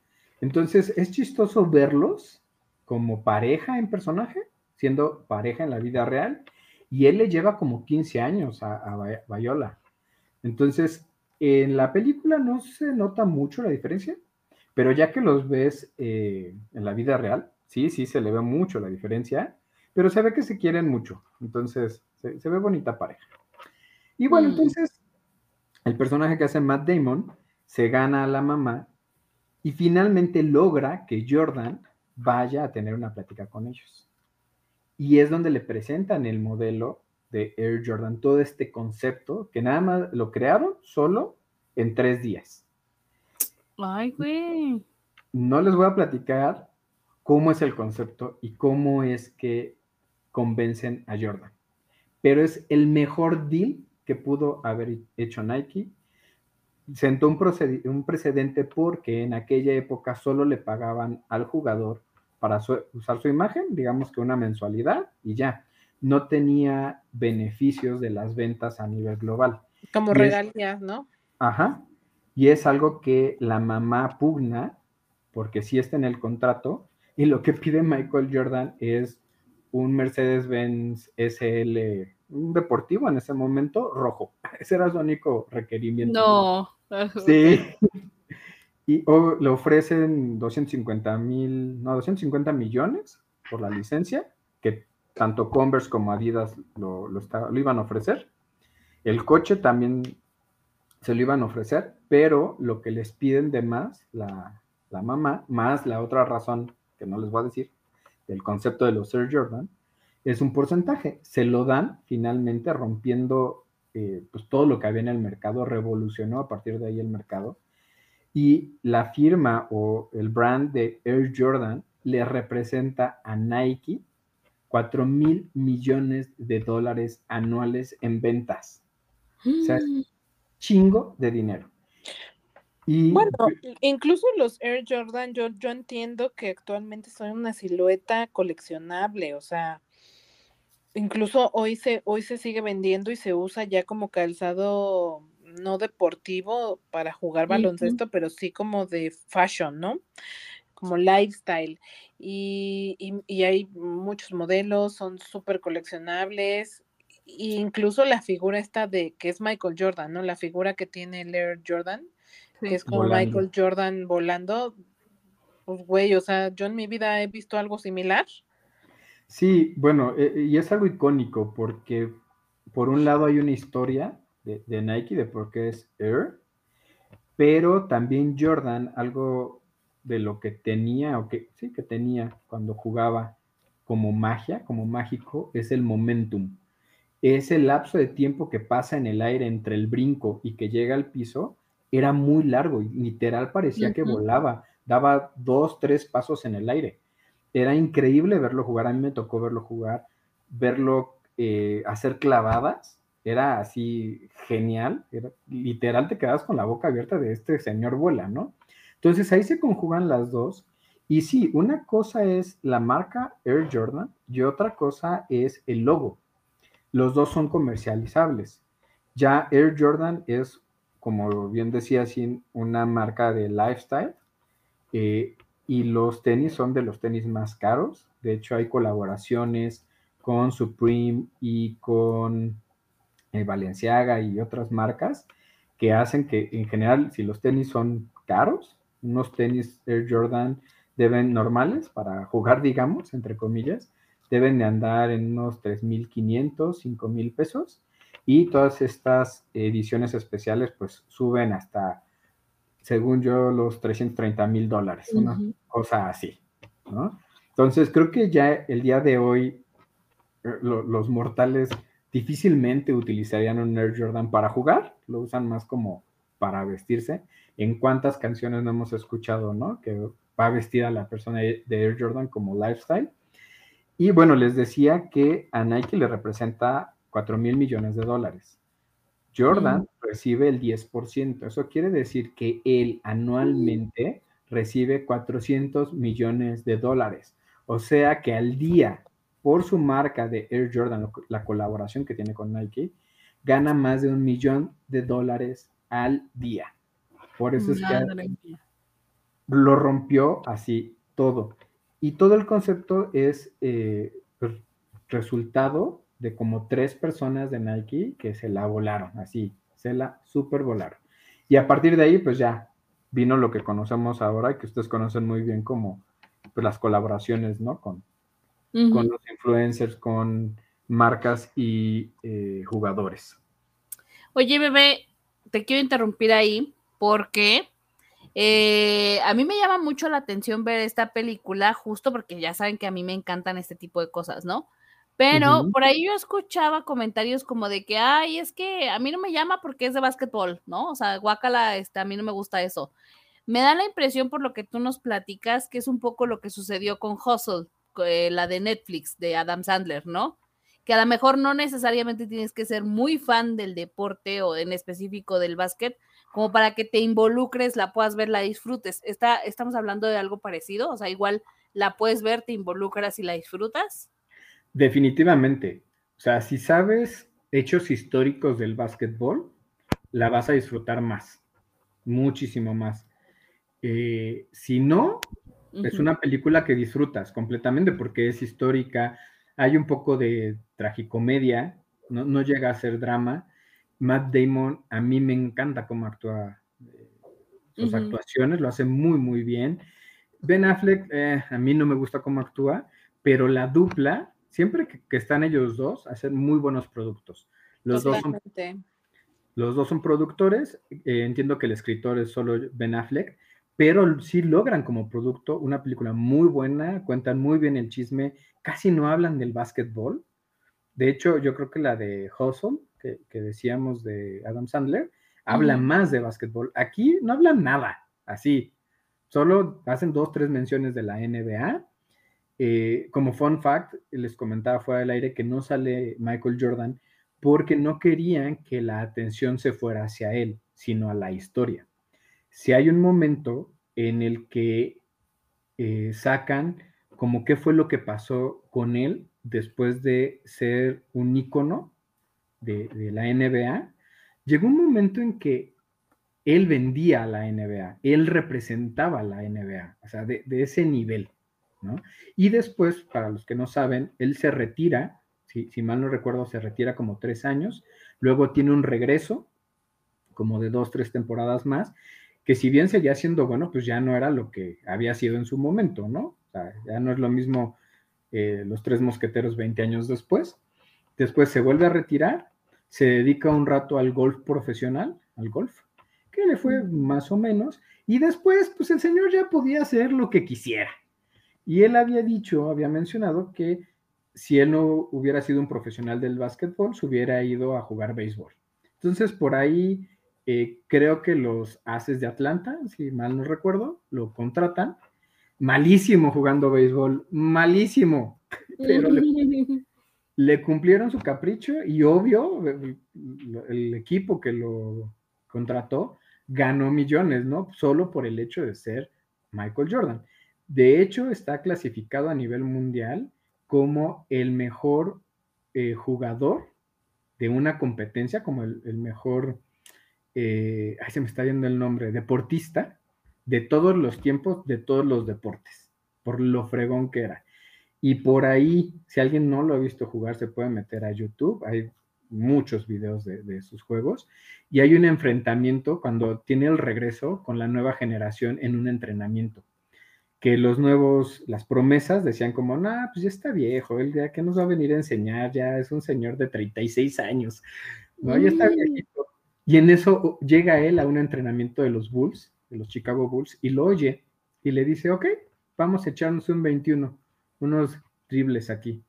S5: Entonces es chistoso verlos como pareja en personaje, siendo pareja en la vida real, y él le lleva como 15 años a, a Viola. Entonces, en la película no se nota mucho la diferencia, pero ya que los ves eh, en la vida real, sí, sí se le ve mucho la diferencia, pero se ve que se quieren mucho, entonces se, ve bonita pareja. Y bueno, mm. entonces el personaje que hace Matt Damon se gana a la mamá y finalmente logra que Jordan vaya a tener una plática con ellos. Y es donde le presentan el modelo de Air Jordan, todo este concepto que nada más lo crearon solo en tres días.
S4: Ay, güey.
S5: No les voy a platicar cómo es el concepto y cómo es que convencen a Jordan, pero es el mejor deal que pudo haber hecho Nike. Sentó un, un precedente porque en aquella época solo le pagaban al jugador para usar su imagen, digamos que una mensualidad y ya. No tenía beneficios de las ventas a nivel global.
S3: Como regalías, ¿no?
S5: Ajá. Y es algo que la mamá pugna, porque sí está en el contrato, y lo que pide Michael Jordan es un Mercedes-Benz SL, un deportivo en ese momento, rojo. Ese era su único requerimiento.
S4: No.
S5: Sí. Y le ofrecen 250 mil, no, 250 millones por la licencia, que tanto Converse como Adidas lo, lo, lo iban a ofrecer. El coche también se lo iban a ofrecer, pero lo que les piden de más, la, mamá, más la otra razón que no les voy a decir, del concepto de los Air Jordan, es un porcentaje. Se lo dan finalmente rompiendo eh, pues todo lo que había en el mercado, revolucionó a partir de ahí el mercado. Y la firma o el brand de Air Jordan le representa a Nike 4 mil millones de dólares anuales en ventas. O sea, mm chingo de dinero.
S3: Y, bueno, incluso los Air Jordan, yo, yo entiendo que actualmente son una silueta coleccionable, o sea, incluso hoy se, hoy se sigue vendiendo y se usa ya como calzado no deportivo para jugar baloncesto, pero sí como de fashion, ¿no? Como lifestyle. Y, y, y hay muchos modelos, son súper coleccionables incluso la figura esta de que es Michael Jordan, ¿no? La figura que tiene Air Jordan, que es como Michael Jordan volando. Pues güey, o sea, yo en mi vida he visto algo similar.
S5: Sí, bueno, eh, y es algo icónico porque por un lado hay una historia de, de Nike de por qué es Air, pero también Jordan, algo de lo que tenía, o que sí que tenía cuando jugaba como magia, como mágico, es el momentum ese lapso de tiempo que pasa en el aire entre el brinco y que llega al piso era muy largo y literal parecía que volaba, daba dos, tres pasos en el aire. Era increíble verlo jugar, a mí me tocó verlo jugar, verlo eh, hacer clavadas, era así genial, literal te quedas con la boca abierta de este señor vuela, ¿no? Entonces ahí se conjugan las dos. Y sí, una cosa es la marca Air Jordan y otra cosa es el logo los dos son comercializables. Ya Air Jordan es, como bien decía, así, una marca de lifestyle eh, y los tenis son de los tenis más caros. De hecho, hay colaboraciones con Supreme y con eh, Balenciaga y otras marcas que hacen que en general, si los tenis son caros, unos tenis Air Jordan deben normales para jugar, digamos, entre comillas, deben de andar en unos 3.500, 5.000 pesos y todas estas ediciones especiales pues suben hasta, según yo, los 330 mil dólares, una cosa así, ¿no? Entonces creo que ya el día de hoy eh, los mortales difícilmente utilizarían un Air Jordan para jugar, lo usan más como para vestirse. En cuántas canciones no hemos escuchado, ¿no? Que va vestida la persona de Air Jordan como lifestyle. Y bueno, les decía que a Nike le representa 4 mil millones de dólares. Jordan recibe el 10%. Eso quiere decir que él anualmente recibe 400 millones de dólares. O sea que al día, por su marca de Air Jordan, la colaboración que tiene con Nike, gana más de un millón de dólares al día. Por eso es que
S4: Madre
S5: lo rompió así todo. Y todo el concepto es eh, resultado de como tres personas de Nike que se la volaron, así, se la super volaron. Y a partir de ahí, pues ya vino lo que conocemos ahora y que ustedes conocen muy bien como pues, las colaboraciones, ¿no? Con, con los influencers, con marcas y eh, jugadores.
S4: Oye, bebé, te quiero interrumpir ahí porque eh, a mí me llama mucho la atención ver esta película, justo porque ya saben que a mí me encantan este tipo de cosas, ¿no? Pero por ahí yo escuchaba comentarios como de que, ay, es que a mí no me llama porque es de básquetbol, ¿no? O sea, guácala, este, a mí no me gusta eso. Me da la impresión por lo que tú nos platicas que es un poco lo que sucedió con Hustle, eh, la de Netflix, de Adam Sandler, ¿no? que a lo mejor no necesariamente tienes que ser muy fan del deporte o en específico del básquet, como para que te involucres, la puedas ver, la disfrutes. Está, ¿Estamos hablando de algo parecido? O sea, igual la puedes ver, te involucras y la disfrutas.
S5: Definitivamente. O sea, si sabes hechos históricos del básquetbol, la vas a disfrutar más, muchísimo más. Eh, si no, es una película que disfrutas completamente porque es histórica, hay un poco de tragicomedia, no, no llega a ser drama. Matt Damon, a mí me encanta cómo actúa, eh, sus actuaciones, lo hace muy, muy bien. Ben Affleck, eh, a mí no me gusta cómo actúa, pero la dupla, siempre que, que están ellos dos, hacen muy buenos productos. Los dos son los dos son productores, eh, entiendo que el escritor es solo Ben Affleck, pero sí logran como producto una película muy buena, cuentan muy bien el chisme, casi no hablan del básquetbol. De hecho, yo creo que la de Hustle, que, que decíamos de Adam Sandler, habla más de básquetbol. Aquí no hablan nada, así. Solo hacen dos, tres menciones de la NBA. Eh, como fun fact, les comentaba fuera del aire que no sale Michael Jordan porque no querían que la atención se fuera hacia él, sino a la historia. Si hay un momento en el que eh, sacan como qué fue lo que pasó con él después de ser un ícono de, la NBA, llegó un momento en que él vendía a la NBA, él representaba a la NBA, o sea, de ese nivel, ¿no? Y después, para los que no saben, él se retira, si, si mal no recuerdo, se retira como tres años, luego tiene un regreso, como de dos, tres temporadas más, que si bien seguía siendo bueno, pues ya no era lo que había sido en su momento, ¿no? O sea, ya no es lo mismo eh, los tres mosqueteros 20 años después. Después se vuelve a retirar, se dedica un rato al golf profesional, al golf, que le fue más o menos, y después, pues el señor ya podía hacer lo que quisiera. Y él había dicho, había mencionado que si él no hubiera sido un profesional del básquetbol, se hubiera ido a jugar béisbol. Entonces, por ahí eh, creo que los Aces de Atlanta, si mal no recuerdo, lo contratan. Malísimo jugando béisbol, malísimo. Pero le, le cumplieron su capricho y obvio, el, el, equipo que lo contrató ganó millones, ¿no? Solo por el hecho de ser Michael Jordan. De hecho, está clasificado a nivel mundial como el mejor eh, jugador de una competencia, como el, mejor, eh, ahí se me está viendo el nombre, deportista de todos los tiempos, de todos los deportes, por lo fregón que era. Y por ahí, si alguien no lo ha visto jugar, se puede meter a YouTube, hay muchos videos de, de, sus juegos, y hay un enfrentamiento cuando tiene el regreso con la nueva generación en un entrenamiento que los nuevos, las promesas decían como, no, nah, pues ya está viejo, él ya que nos va a venir a enseñar, ya es un señor de 36 años, ¿no? Ya está viejito. Y en eso llega él a un entrenamiento de los Bulls, de los Chicago Bulls, y lo oye, y le dice, ok, vamos a echarnos un 21, unos dribles aquí.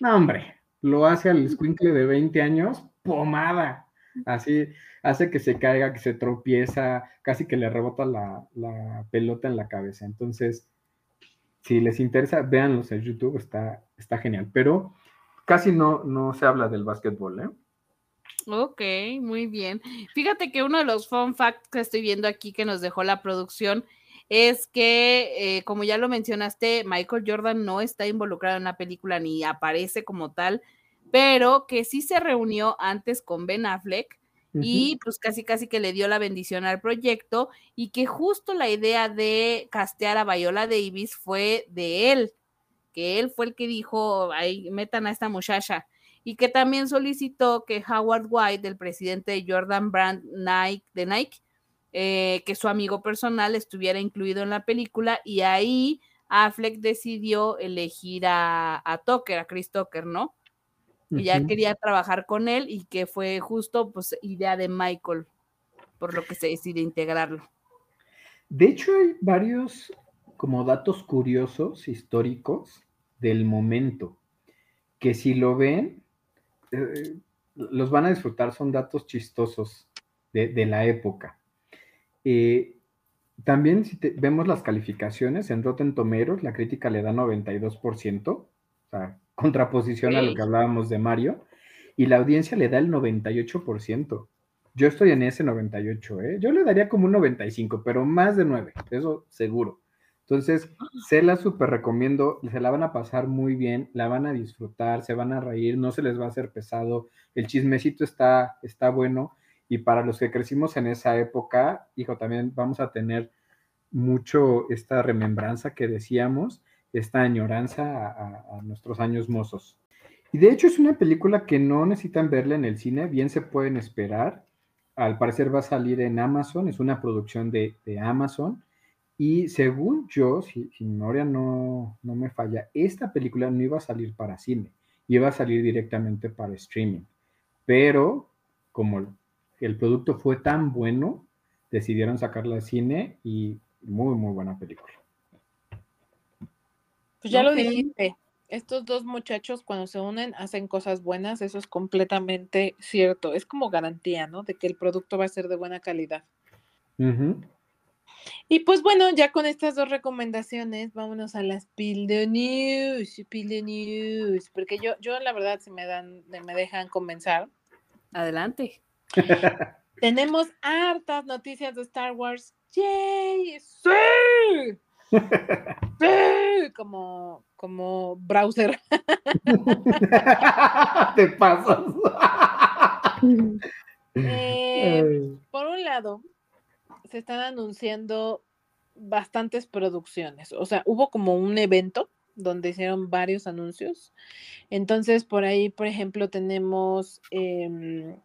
S5: No, hombre, lo hace al squinkle de 20 años, pomada. Así hace que se caiga, que se tropieza, casi que le rebota la, pelota en la cabeza. Entonces, si les interesa, véanlos en YouTube, está, está genial. Pero casi no, no se habla del básquetbol, ¿eh?
S4: Ok, muy bien. Fíjate que uno de los fun facts que estoy viendo aquí que nos dejó la producción es que, eh, como ya lo mencionaste, Michael Jordan no está involucrado en la película ni aparece como tal, pero que sí se reunió antes con Ben Affleck y pues casi casi que le dio la bendición al proyecto y que justo la idea de castear a Viola Davis fue de él, que él fue el que dijo, ahí metan a esta muchacha y que también solicitó que Howard White, el presidente de Jordan Brand Nike, de Nike, eh, que su amigo personal estuviera incluido en la película y ahí Affleck decidió elegir a, a Tucker, a Chris Tucker, ¿no? Y ya quería trabajar con él y que fue justo pues idea de Michael, por lo que se decide integrarlo.
S5: De hecho, hay varios como datos curiosos históricos del momento, que si lo ven, eh, los van a disfrutar, son datos chistosos de, la época. Eh, también si vemos las calificaciones en Rotten Tomatoes, la crítica le da 92%, o sea, contraposición a lo que hablábamos de Mario, y la audiencia le da el 98%. Yo estoy en ese 98, ¿eh? Yo le daría como un 95, pero más de 9, eso seguro. Entonces, se la súper recomiendo, se la van a pasar muy bien, la van a disfrutar, se van a reír, no se les va a hacer pesado, el chismecito está, está bueno, y para los que crecimos en esa época, hijo, también vamos a tener mucho esta remembranza que decíamos, esta añoranza a, nuestros años mozos. Y de hecho es una película que no necesitan verla en el cine, bien se pueden esperar. Al parecer va a salir en Amazon, es una producción de, Amazon. Y según yo, si, mi memoria no, no, me falla, esta película no iba a salir para cine, iba a salir directamente para streaming. Pero como el producto fue tan bueno, decidieron sacarla al cine y muy, muy buena película.
S3: Pues ya lo dijiste, estos dos muchachos cuando se unen hacen cosas buenas, eso es completamente cierto, es como garantía, ¿no? De que el producto va a ser de buena calidad. Y pues bueno, ya con estas dos recomendaciones, vámonos a las Pilde News, Pilde News, porque yo, yo la verdad, si me dan, me dejan comenzar.
S4: Adelante.
S3: Tenemos hartas noticias de Star Wars. ¡Yay! ¡Sí! como, como browser.
S5: Te pasas.
S3: Eh, por un lado, se están anunciando bastantes producciones. O sea, hubo como un evento donde hicieron varios anuncios. Entonces, por ahí, por ejemplo, tenemos em,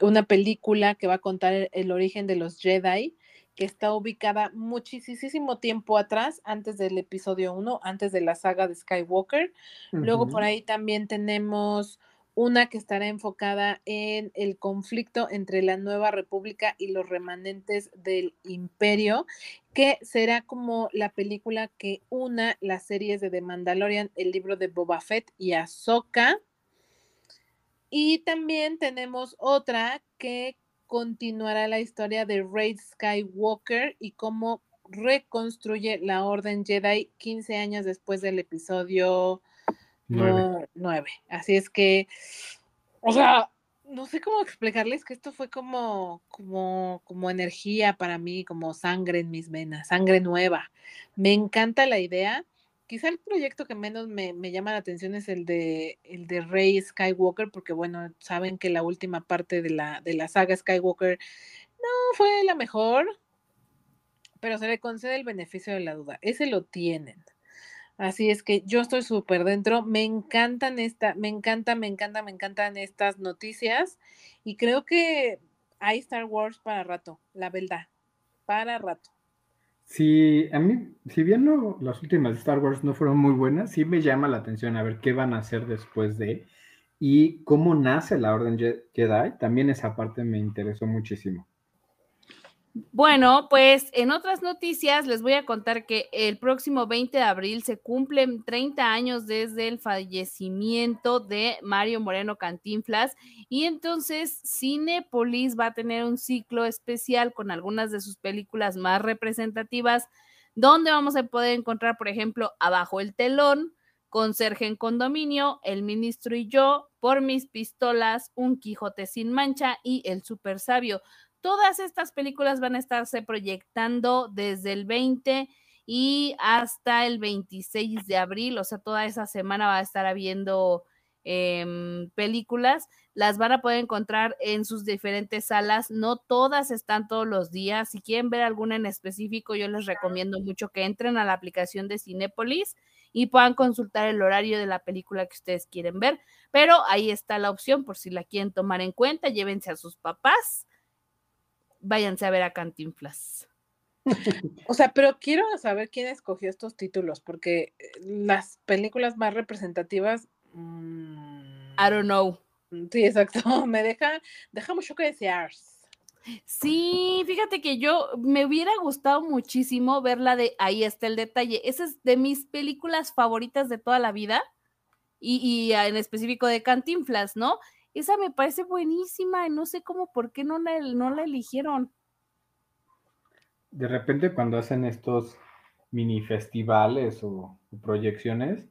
S3: una película que va a contar el origen de los Jedi que está ubicada muchísimo tiempo atrás, antes del episodio 1, antes de la saga de Skywalker. Luego por ahí también tenemos una que estará enfocada en el conflicto entre la nueva república y los remanentes del imperio, que será como la película que una las series de The Mandalorian, el libro de Boba Fett y Ahsoka. Y también tenemos otra que continuará la historia de Rey Skywalker y cómo reconstruye la Orden Jedi 15 años después del episodio 9. Así es que, o sea, no sé cómo explicarles que esto fue como, como, como energía para mí, como sangre en mis venas, sangre nueva. Me encanta la idea. Quizá el proyecto que menos me, llama la atención es el de, el de Rey Skywalker, porque bueno, saben que la última parte de la, de la saga Skywalker no fue la mejor, pero se le concede el beneficio de la duda. Ese lo tienen. Así es que yo estoy súper dentro. Me encantan esta, me encanta, me encanta, me encantan estas noticias. Y creo que hay Star Wars para rato, la verdad. Para rato.
S5: Sí, a mí, si bien no, las últimas Star Wars no fueron muy buenas, sí me llama la atención a ver qué van a hacer después de y cómo nace la Orden Jedi. También esa parte me interesó muchísimo.
S4: Bueno, pues en otras noticias les voy a contar que el próximo 20 de abril se cumplen 30 años desde el fallecimiento de Mario Moreno Cantinflas y entonces Cinepolis va a tener un ciclo especial con algunas de sus películas más representativas donde vamos a poder encontrar, por ejemplo, Abajo el telón, Conserje en condominio, El ministro y yo, Por mis pistolas, Un Quijote sin mancha y El super sabio Todas estas películas van a estarse proyectando desde el 20 y hasta el 26 de abril, o sea, toda esa semana va a estar habiendo em, películas, las van a poder encontrar en sus diferentes salas. No todas están todos los días. Si quieren ver alguna en específico, yo les recomiendo mucho que entren a la aplicación de Cinépolis y puedan consultar el horario de la película que ustedes quieren ver. Pero ahí está la opción por si la quieren tomar en cuenta. Llévense a sus papás. Váyanse a ver a Cantinflas.
S3: O sea, pero quiero saber quién escogió estos títulos, porque eh, las películas más representativas. mm,
S4: I don't know.
S3: Sí, exacto. Me deja, deja mucho que desear.
S4: Sí, fíjate que yo me hubiera gustado muchísimo ver la de Ahí está el detalle. Esa es de mis películas favoritas de toda la vida y, y, ah, en específico de Cantinflas, ¿no? Esa me parece buenísima y no sé cómo, por qué no la, no la eligieron.
S5: De repente cuando hacen estos mini festivales o, o proyecciones,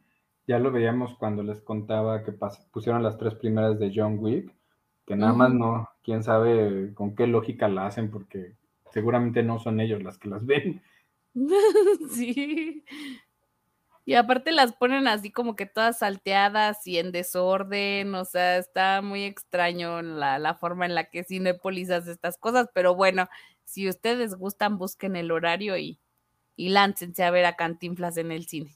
S5: ya lo veíamos cuando les contaba que pas- pusieron las tres primeras de John Wick, que nada más
S4: Ujú.
S5: no, quién sabe con qué lógica la hacen, porque seguramente no son ellos las que las ven.
S4: Sí. Y aparte las ponen así como que todas salteadas y en desorden, o sea, está muy extraño la, la forma en la que Cinépolis hace estas cosas, pero bueno, si ustedes gustan, busquen el horario y, y láncense a ver a Cantinflas en el cine.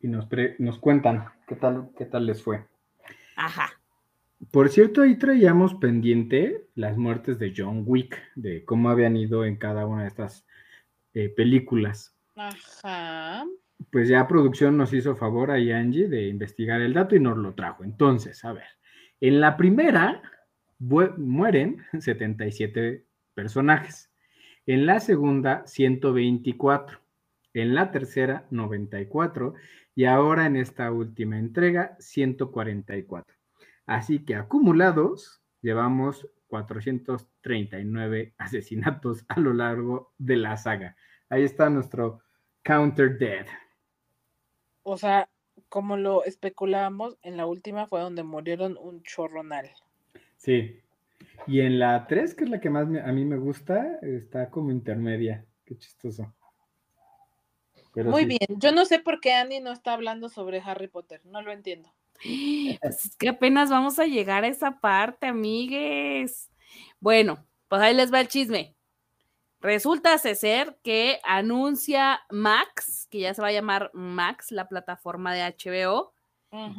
S5: Y nos, pre- nos cuentan qué tal, qué tal les fue.
S4: Ajá.
S5: Por cierto, ahí traíamos pendiente las muertes de John Wick, de cómo habían ido en cada una de estas eh, películas.
S3: Ajá.
S5: Pues ya producción nos hizo favor ahí Angie de investigar el dato y nos lo trajo. Entonces, a ver, en la primera mueren 77 personajes, en la segunda 124, en la tercera 94 y ahora en esta última entrega 144. Así que acumulados llevamos 439 asesinatos a lo largo de la saga. Ahí está nuestro Counter Dead.
S3: O sea, como lo especulábamos, en la última fue donde murieron un chorronal.
S5: Sí. Y en la 3, que es la que más me- a mí me gusta, está como intermedia. Qué chistoso. Pero
S3: Muy
S5: sí.
S3: bien. Yo no sé por qué Annie no está hablando sobre Harry Potter. No lo entiendo.
S4: Pues es que apenas vamos a llegar a esa parte, amigues. Bueno, pues ahí les va el chisme. Resulta ser que anuncia Max, que ya se va a llamar Max, la plataforma de HBO,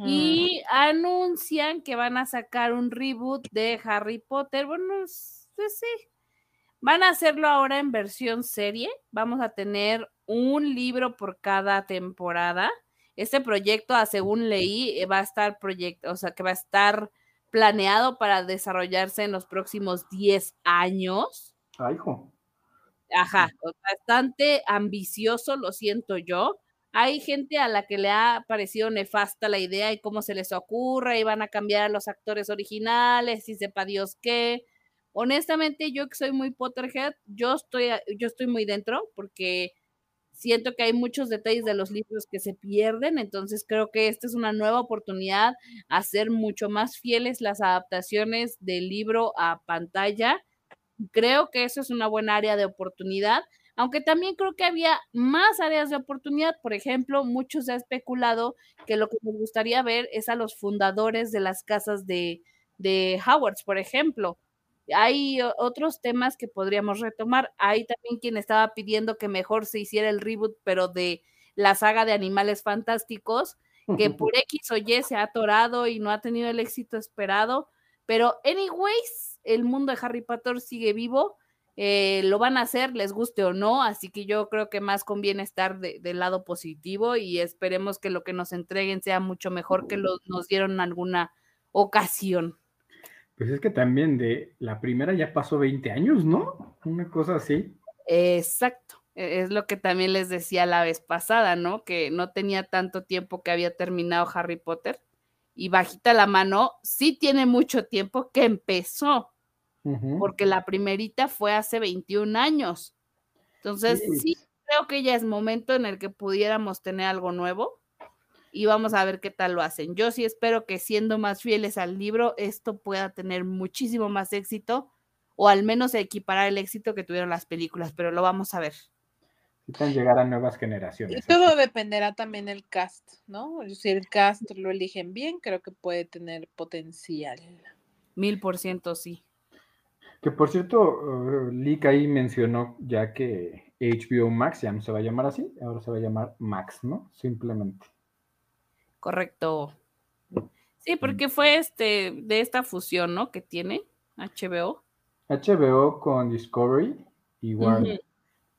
S4: y anuncian que van a sacar un reboot de Harry Potter. Bueno, pues sí. Van a hacerlo ahora en versión serie. Vamos a tener un libro por cada temporada. Este proyecto, según leí, eh, va a estar proyecto, o sea, que va a estar planeado para desarrollarse en los próximos 10 años.
S5: Ay, hijo.
S4: Ajá, bastante ambicioso, lo siento yo. Hay gente a la que le ha parecido nefasta la idea y cómo se les ocurre, y van a cambiar a los actores originales y sepa Dios qué. Honestamente, yo que soy muy Potterhead, yo estoy, yo estoy muy dentro porque siento que hay muchos detalles de los libros que se pierden, entonces creo que esta es una nueva oportunidad a hacer mucho más fieles las adaptaciones del libro a pantalla creo que eso es una buena área de oportunidad, aunque también creo que había más áreas de oportunidad. Por ejemplo, muchos se ha especulado que lo que nos gustaría ver es a los fundadores de las casas de, de Howards, por ejemplo. Hay otros temas que podríamos retomar. Hay también quien estaba pidiendo que mejor se hiciera el reboot, pero de la saga de Animales Fantásticos, que por X o Y se ha atorado y no ha tenido el éxito esperado. Pero, anyways, el mundo de Harry Potter sigue vivo. eh, lo van a hacer, les guste o no. Así que yo creo que más conviene estar de- del lado positivo y esperemos que lo que nos entreguen sea mucho mejor que lo, nos dieron en alguna ocasión.
S5: Pues es que también de la primera ya pasó 20 años, ¿no? Una cosa así.
S4: Exacto. e- Es lo que también les decía la vez pasada, ¿no? Que no tenía tanto tiempo que había terminado Harry Potter. Y bajita la mano, sí tiene mucho tiempo que empezó. Porque la primerita fue hace 21 años. Entonces,
S5: Sí.
S4: sí, creo que ya es momento en el que pudiéramos tener algo nuevo y vamos a ver qué tal lo hacen. Yo sí espero que siendo más fieles al libro, esto pueda tener muchísimo más éxito o al menos equiparar el éxito que tuvieron las películas, pero lo vamos a ver.
S5: Necesitan llegar a nuevas
S3: Y
S5: generaciones.
S3: todo dependerá también del cast, ¿no? Si el cast lo eligen bien, creo que puede tener potencial.
S4: Mil por ciento sí.
S5: Que por cierto, eh, Lick ahí mencionó ya que HBO Max ya no se va a llamar así, ahora se va a llamar Max, ¿no? Simplemente.
S4: Correcto. Sí, porque fue este de esta fusión, ¿no? Que tiene HBO.
S5: HBO con Discovery y Warner.
S4: Ujú.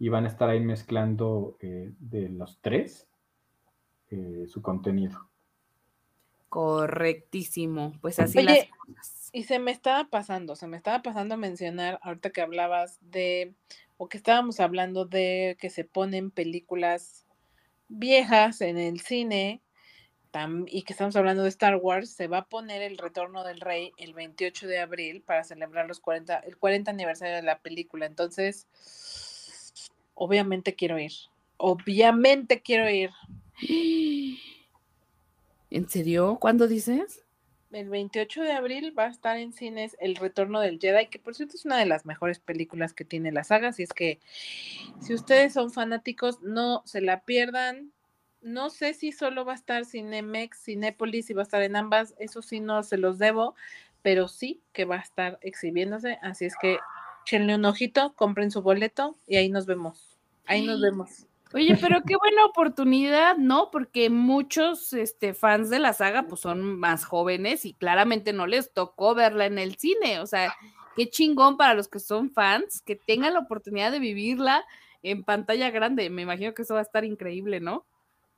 S5: Y van a estar ahí mezclando eh, de los tres eh, su contenido.
S4: Correctísimo. Pues así
S3: Oye,
S4: las cosas.
S3: Y se me estaba pasando, se me estaba pasando a mencionar, ahorita que hablabas de, o que estábamos hablando de que se ponen películas viejas en el cine, tam- y que estamos hablando de Star Wars, se va a poner el Retorno del Rey el 28 de abril para celebrar los 40, el 40 aniversario de la película. Entonces, obviamente quiero ir. Obviamente quiero ir.
S4: ¿En serio? ¿Cuándo dices?
S3: El 28 de abril va a estar en cines El Retorno del Jedi, que por cierto es una de las mejores películas que tiene la saga, así es que si ustedes son fanáticos, no se la pierdan. No sé si solo va a estar Cinemex, Cinépolis y va a estar en ambas, eso sí no se los debo, pero sí que va a estar exhibiéndose, así es que échenle un ojito, compren su boleto y ahí nos vemos. Ahí nos vemos.
S4: Oye, pero qué buena oportunidad, ¿no? Porque muchos este, fans de la saga pues son más jóvenes y claramente no les tocó verla en el cine. O sea, qué chingón para los que son fans que tengan la oportunidad de vivirla en pantalla grande. Me imagino que eso va a estar increíble, ¿no?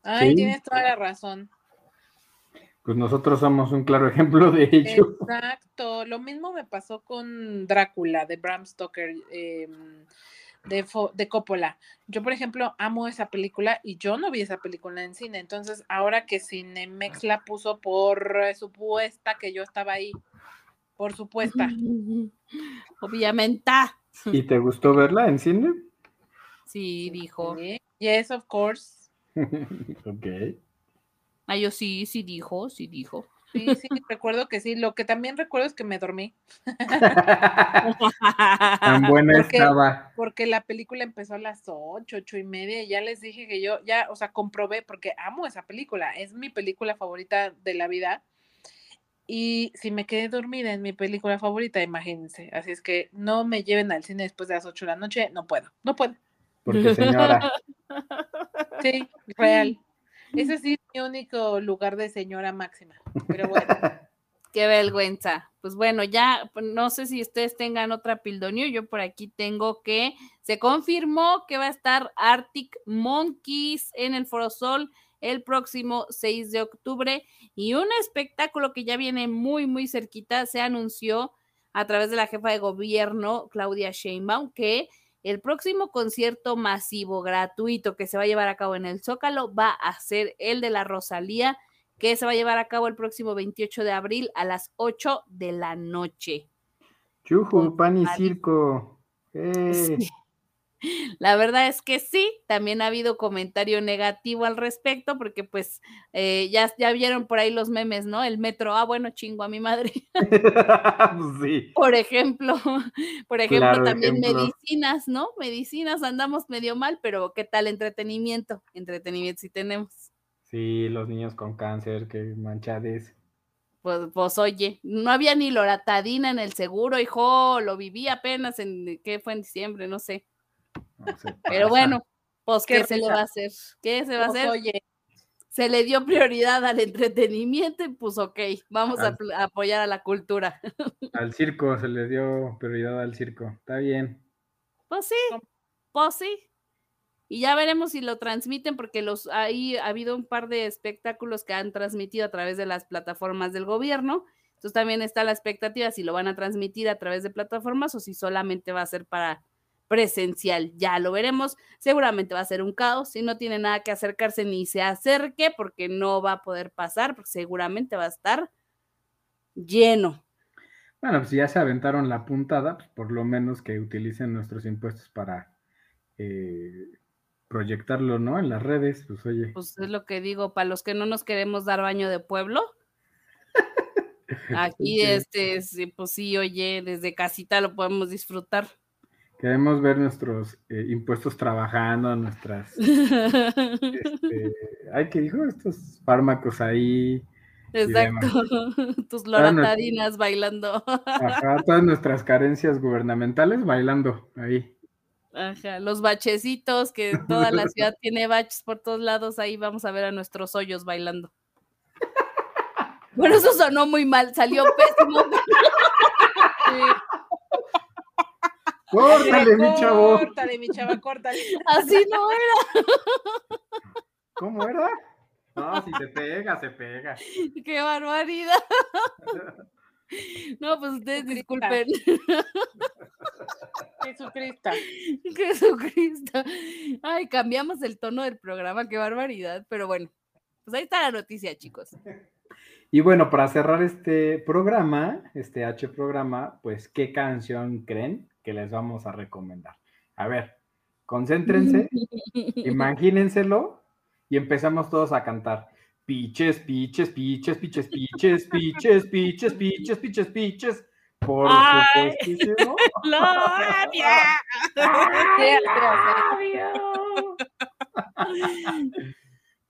S3: Ay,
S5: Sí.
S3: tienes toda la razón.
S5: Pues nosotros somos un claro ejemplo de ello.
S3: Exacto, lo mismo me pasó con Drácula de Bram Stoker, em, de, Fo- de Coppola. Yo, por ejemplo, amo esa película y yo no vi esa película en cine. Entonces, ahora que Cinemex la puso por supuesta que yo estaba ahí, por supuesta.
S4: Obviamente.
S5: ¿Y te gustó verla en cine?
S4: Sí, dijo.
S3: Sí, Yes, of course.
S5: ok.
S4: Ah, yo sí, sí dijo, sí dijo.
S3: Sí, sí, recuerdo que sí. Lo que también recuerdo es que me dormí,
S5: Tan buena
S3: Porque-
S5: estaba.
S3: porque la película empezó a las ocho, ocho y media, y ya les dije que yo, ya, o sea, comprobé, porque amo esa película, es mi película favorita de la vida. Y si me quedé dormida en mi película favorita, imagínense. Así es que no me lleven al cine después de las 8 de la noche, no puedo, no puedo.
S5: Porque señora,
S3: Sí, real. Ese sí es mi único lugar de señora máxima. Pero bueno,
S4: Qué vergüenza. Pues bueno, ya pues, no sé si ustedes tengan otra pildonio. Yo por aquí tengo que se confirmó que va a estar Arctic Monkeys en el Foro Sol el próximo 6 de octubre y un espectáculo que ya viene muy muy cerquita se anunció a través de la jefa de gobierno Claudia Sheinbaum que el próximo concierto masivo gratuito que se va a llevar a cabo en el Zócalo va a ser el de la Rosalía que se va a llevar a cabo el próximo 28 de abril a las 8 de la noche.
S5: chuju, pan y circo. Eh,
S4: Sí. La verdad es que sí, también ha habido comentario negativo al respecto, porque pues eh, ya, ya vieron por ahí los memes, ¿no? El metro, ah, bueno, chingo a mi madre.
S5: Pues sí.
S4: Por ejemplo, por ejemplo,
S5: Claro
S4: también
S5: ejemplo.
S4: medicinas, ¿no? Medicinas andamos medio mal, pero ¿qué tal entretenimiento? Entretenimiento sí tenemos.
S5: Sí, los niños con cáncer, que manchades.
S4: Pues, pues oye, no había ni loratadina en el seguro, hijo, lo viví apenas en, ¿qué fue en diciembre? No sé.
S5: No
S4: Pero bueno, pues
S3: Qué
S4: ¿qué se le va a hacer? ¿Qué se va a
S3: pues,
S4: hacer?
S3: oye,
S4: Se le dio prioridad al entretenimiento y pues ok, vamos
S5: Al-
S4: a apoyar a la cultura.
S5: Al circo, se le dio prioridad al circo. Está bien.
S4: Pues sí, pues sí. Y ya veremos si lo transmiten, porque los ahí ha habido un par de espectáculos que han transmitido a través de las plataformas del gobierno. Entonces también está la expectativa si lo van a transmitir a través de plataformas o si solamente va a ser para presencial. Ya lo veremos. Seguramente va a ser un caos. Si no tiene nada que acercarse ni se acerque, porque no va a poder pasar, porque seguramente va a estar lleno.
S5: Bueno, pues si ya se aventaron la puntada, pues por lo menos que utilicen nuestros impuestos para eh, proyectarlo, ¿no? En las redes, pues oye.
S4: Pues es lo que digo, para los que no nos queremos dar baño de pueblo. Aquí,
S5: Ok.
S4: este, sí, pues sí, oye, desde casita lo podemos disfrutar.
S5: Queremos ver nuestros eh, impuestos trabajando, nuestras. Este, ay, ¿qué dijo? Estos fármacos ahí.
S4: Exacto. Tus loratadinas bailando.
S5: Ajá, todas nuestras carencias gubernamentales bailando ahí.
S4: Ajá, los bachecitos, que toda la ciudad tiene baches por todos lados, ahí vamos a ver a nuestros hoyos bailando. Bueno, eso sonó muy mal, salió pésimo.
S5: ¡Córtale, mi chavo!
S3: Córtale, mi chava, córtale.
S4: Así no era.
S5: ¿Cómo era? No, si se pega, se pega.
S4: ¡Qué barbaridad! No, pues ustedes disculpen.
S3: Jesucristo.
S4: Jesucristo. Ay, cambiamos el tono del programa, qué barbaridad. Pero bueno, pues ahí está la noticia, chicos.
S5: Y bueno, para cerrar este programa, este H programa, pues, ¿qué canción creen que les vamos a recomendar? A ver, concéntrense, imagínenselo y empezamos todos a cantar. Piches, piches, piches, piches, piches, piches, piches, piches, piches, piches. Por supuestísimo.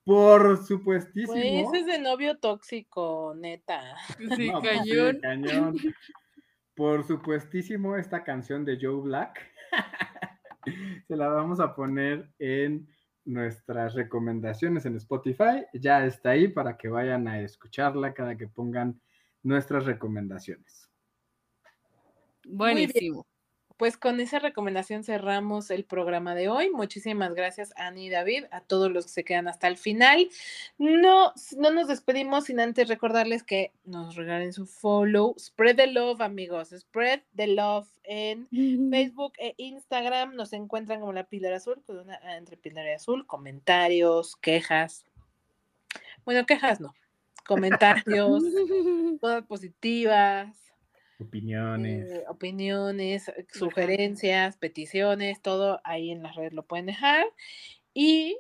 S5: Por
S3: Pues
S5: supuestísimo.
S3: ese es de novio tóxico, neta.
S4: Sí,
S5: No, pues sí,
S4: cañón.
S5: Por supuestísimo, esta canción de Joe Black se la vamos a poner en nuestras recomendaciones en Spotify. Ya está ahí para que vayan a escucharla cada que pongan nuestras recomendaciones.
S4: Buenísimo.
S3: Pues con esa recomendación cerramos el programa de hoy. Muchísimas gracias, Ani y David, a todos los que se quedan hasta el final. No, no nos despedimos sin antes recordarles que nos regalen su follow. Spread the love, amigos. Spread the love en Facebook e Instagram. Nos encuentran como la píldora azul, con una entre píldora y azul. Comentarios, quejas. Bueno, quejas no. Comentarios, todas positivas.
S5: Opiniones.
S3: Eh, opiniones, eh, sugerencias, peticiones, todo ahí en las redes lo pueden dejar. Y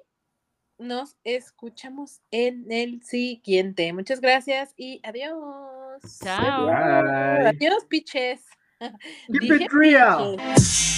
S3: nos escuchamos en el siguiente. Muchas gracias y adiós.
S4: Chao.
S5: Bye.
S3: Adiós, piches.
S5: Keep it real.
S3: piches.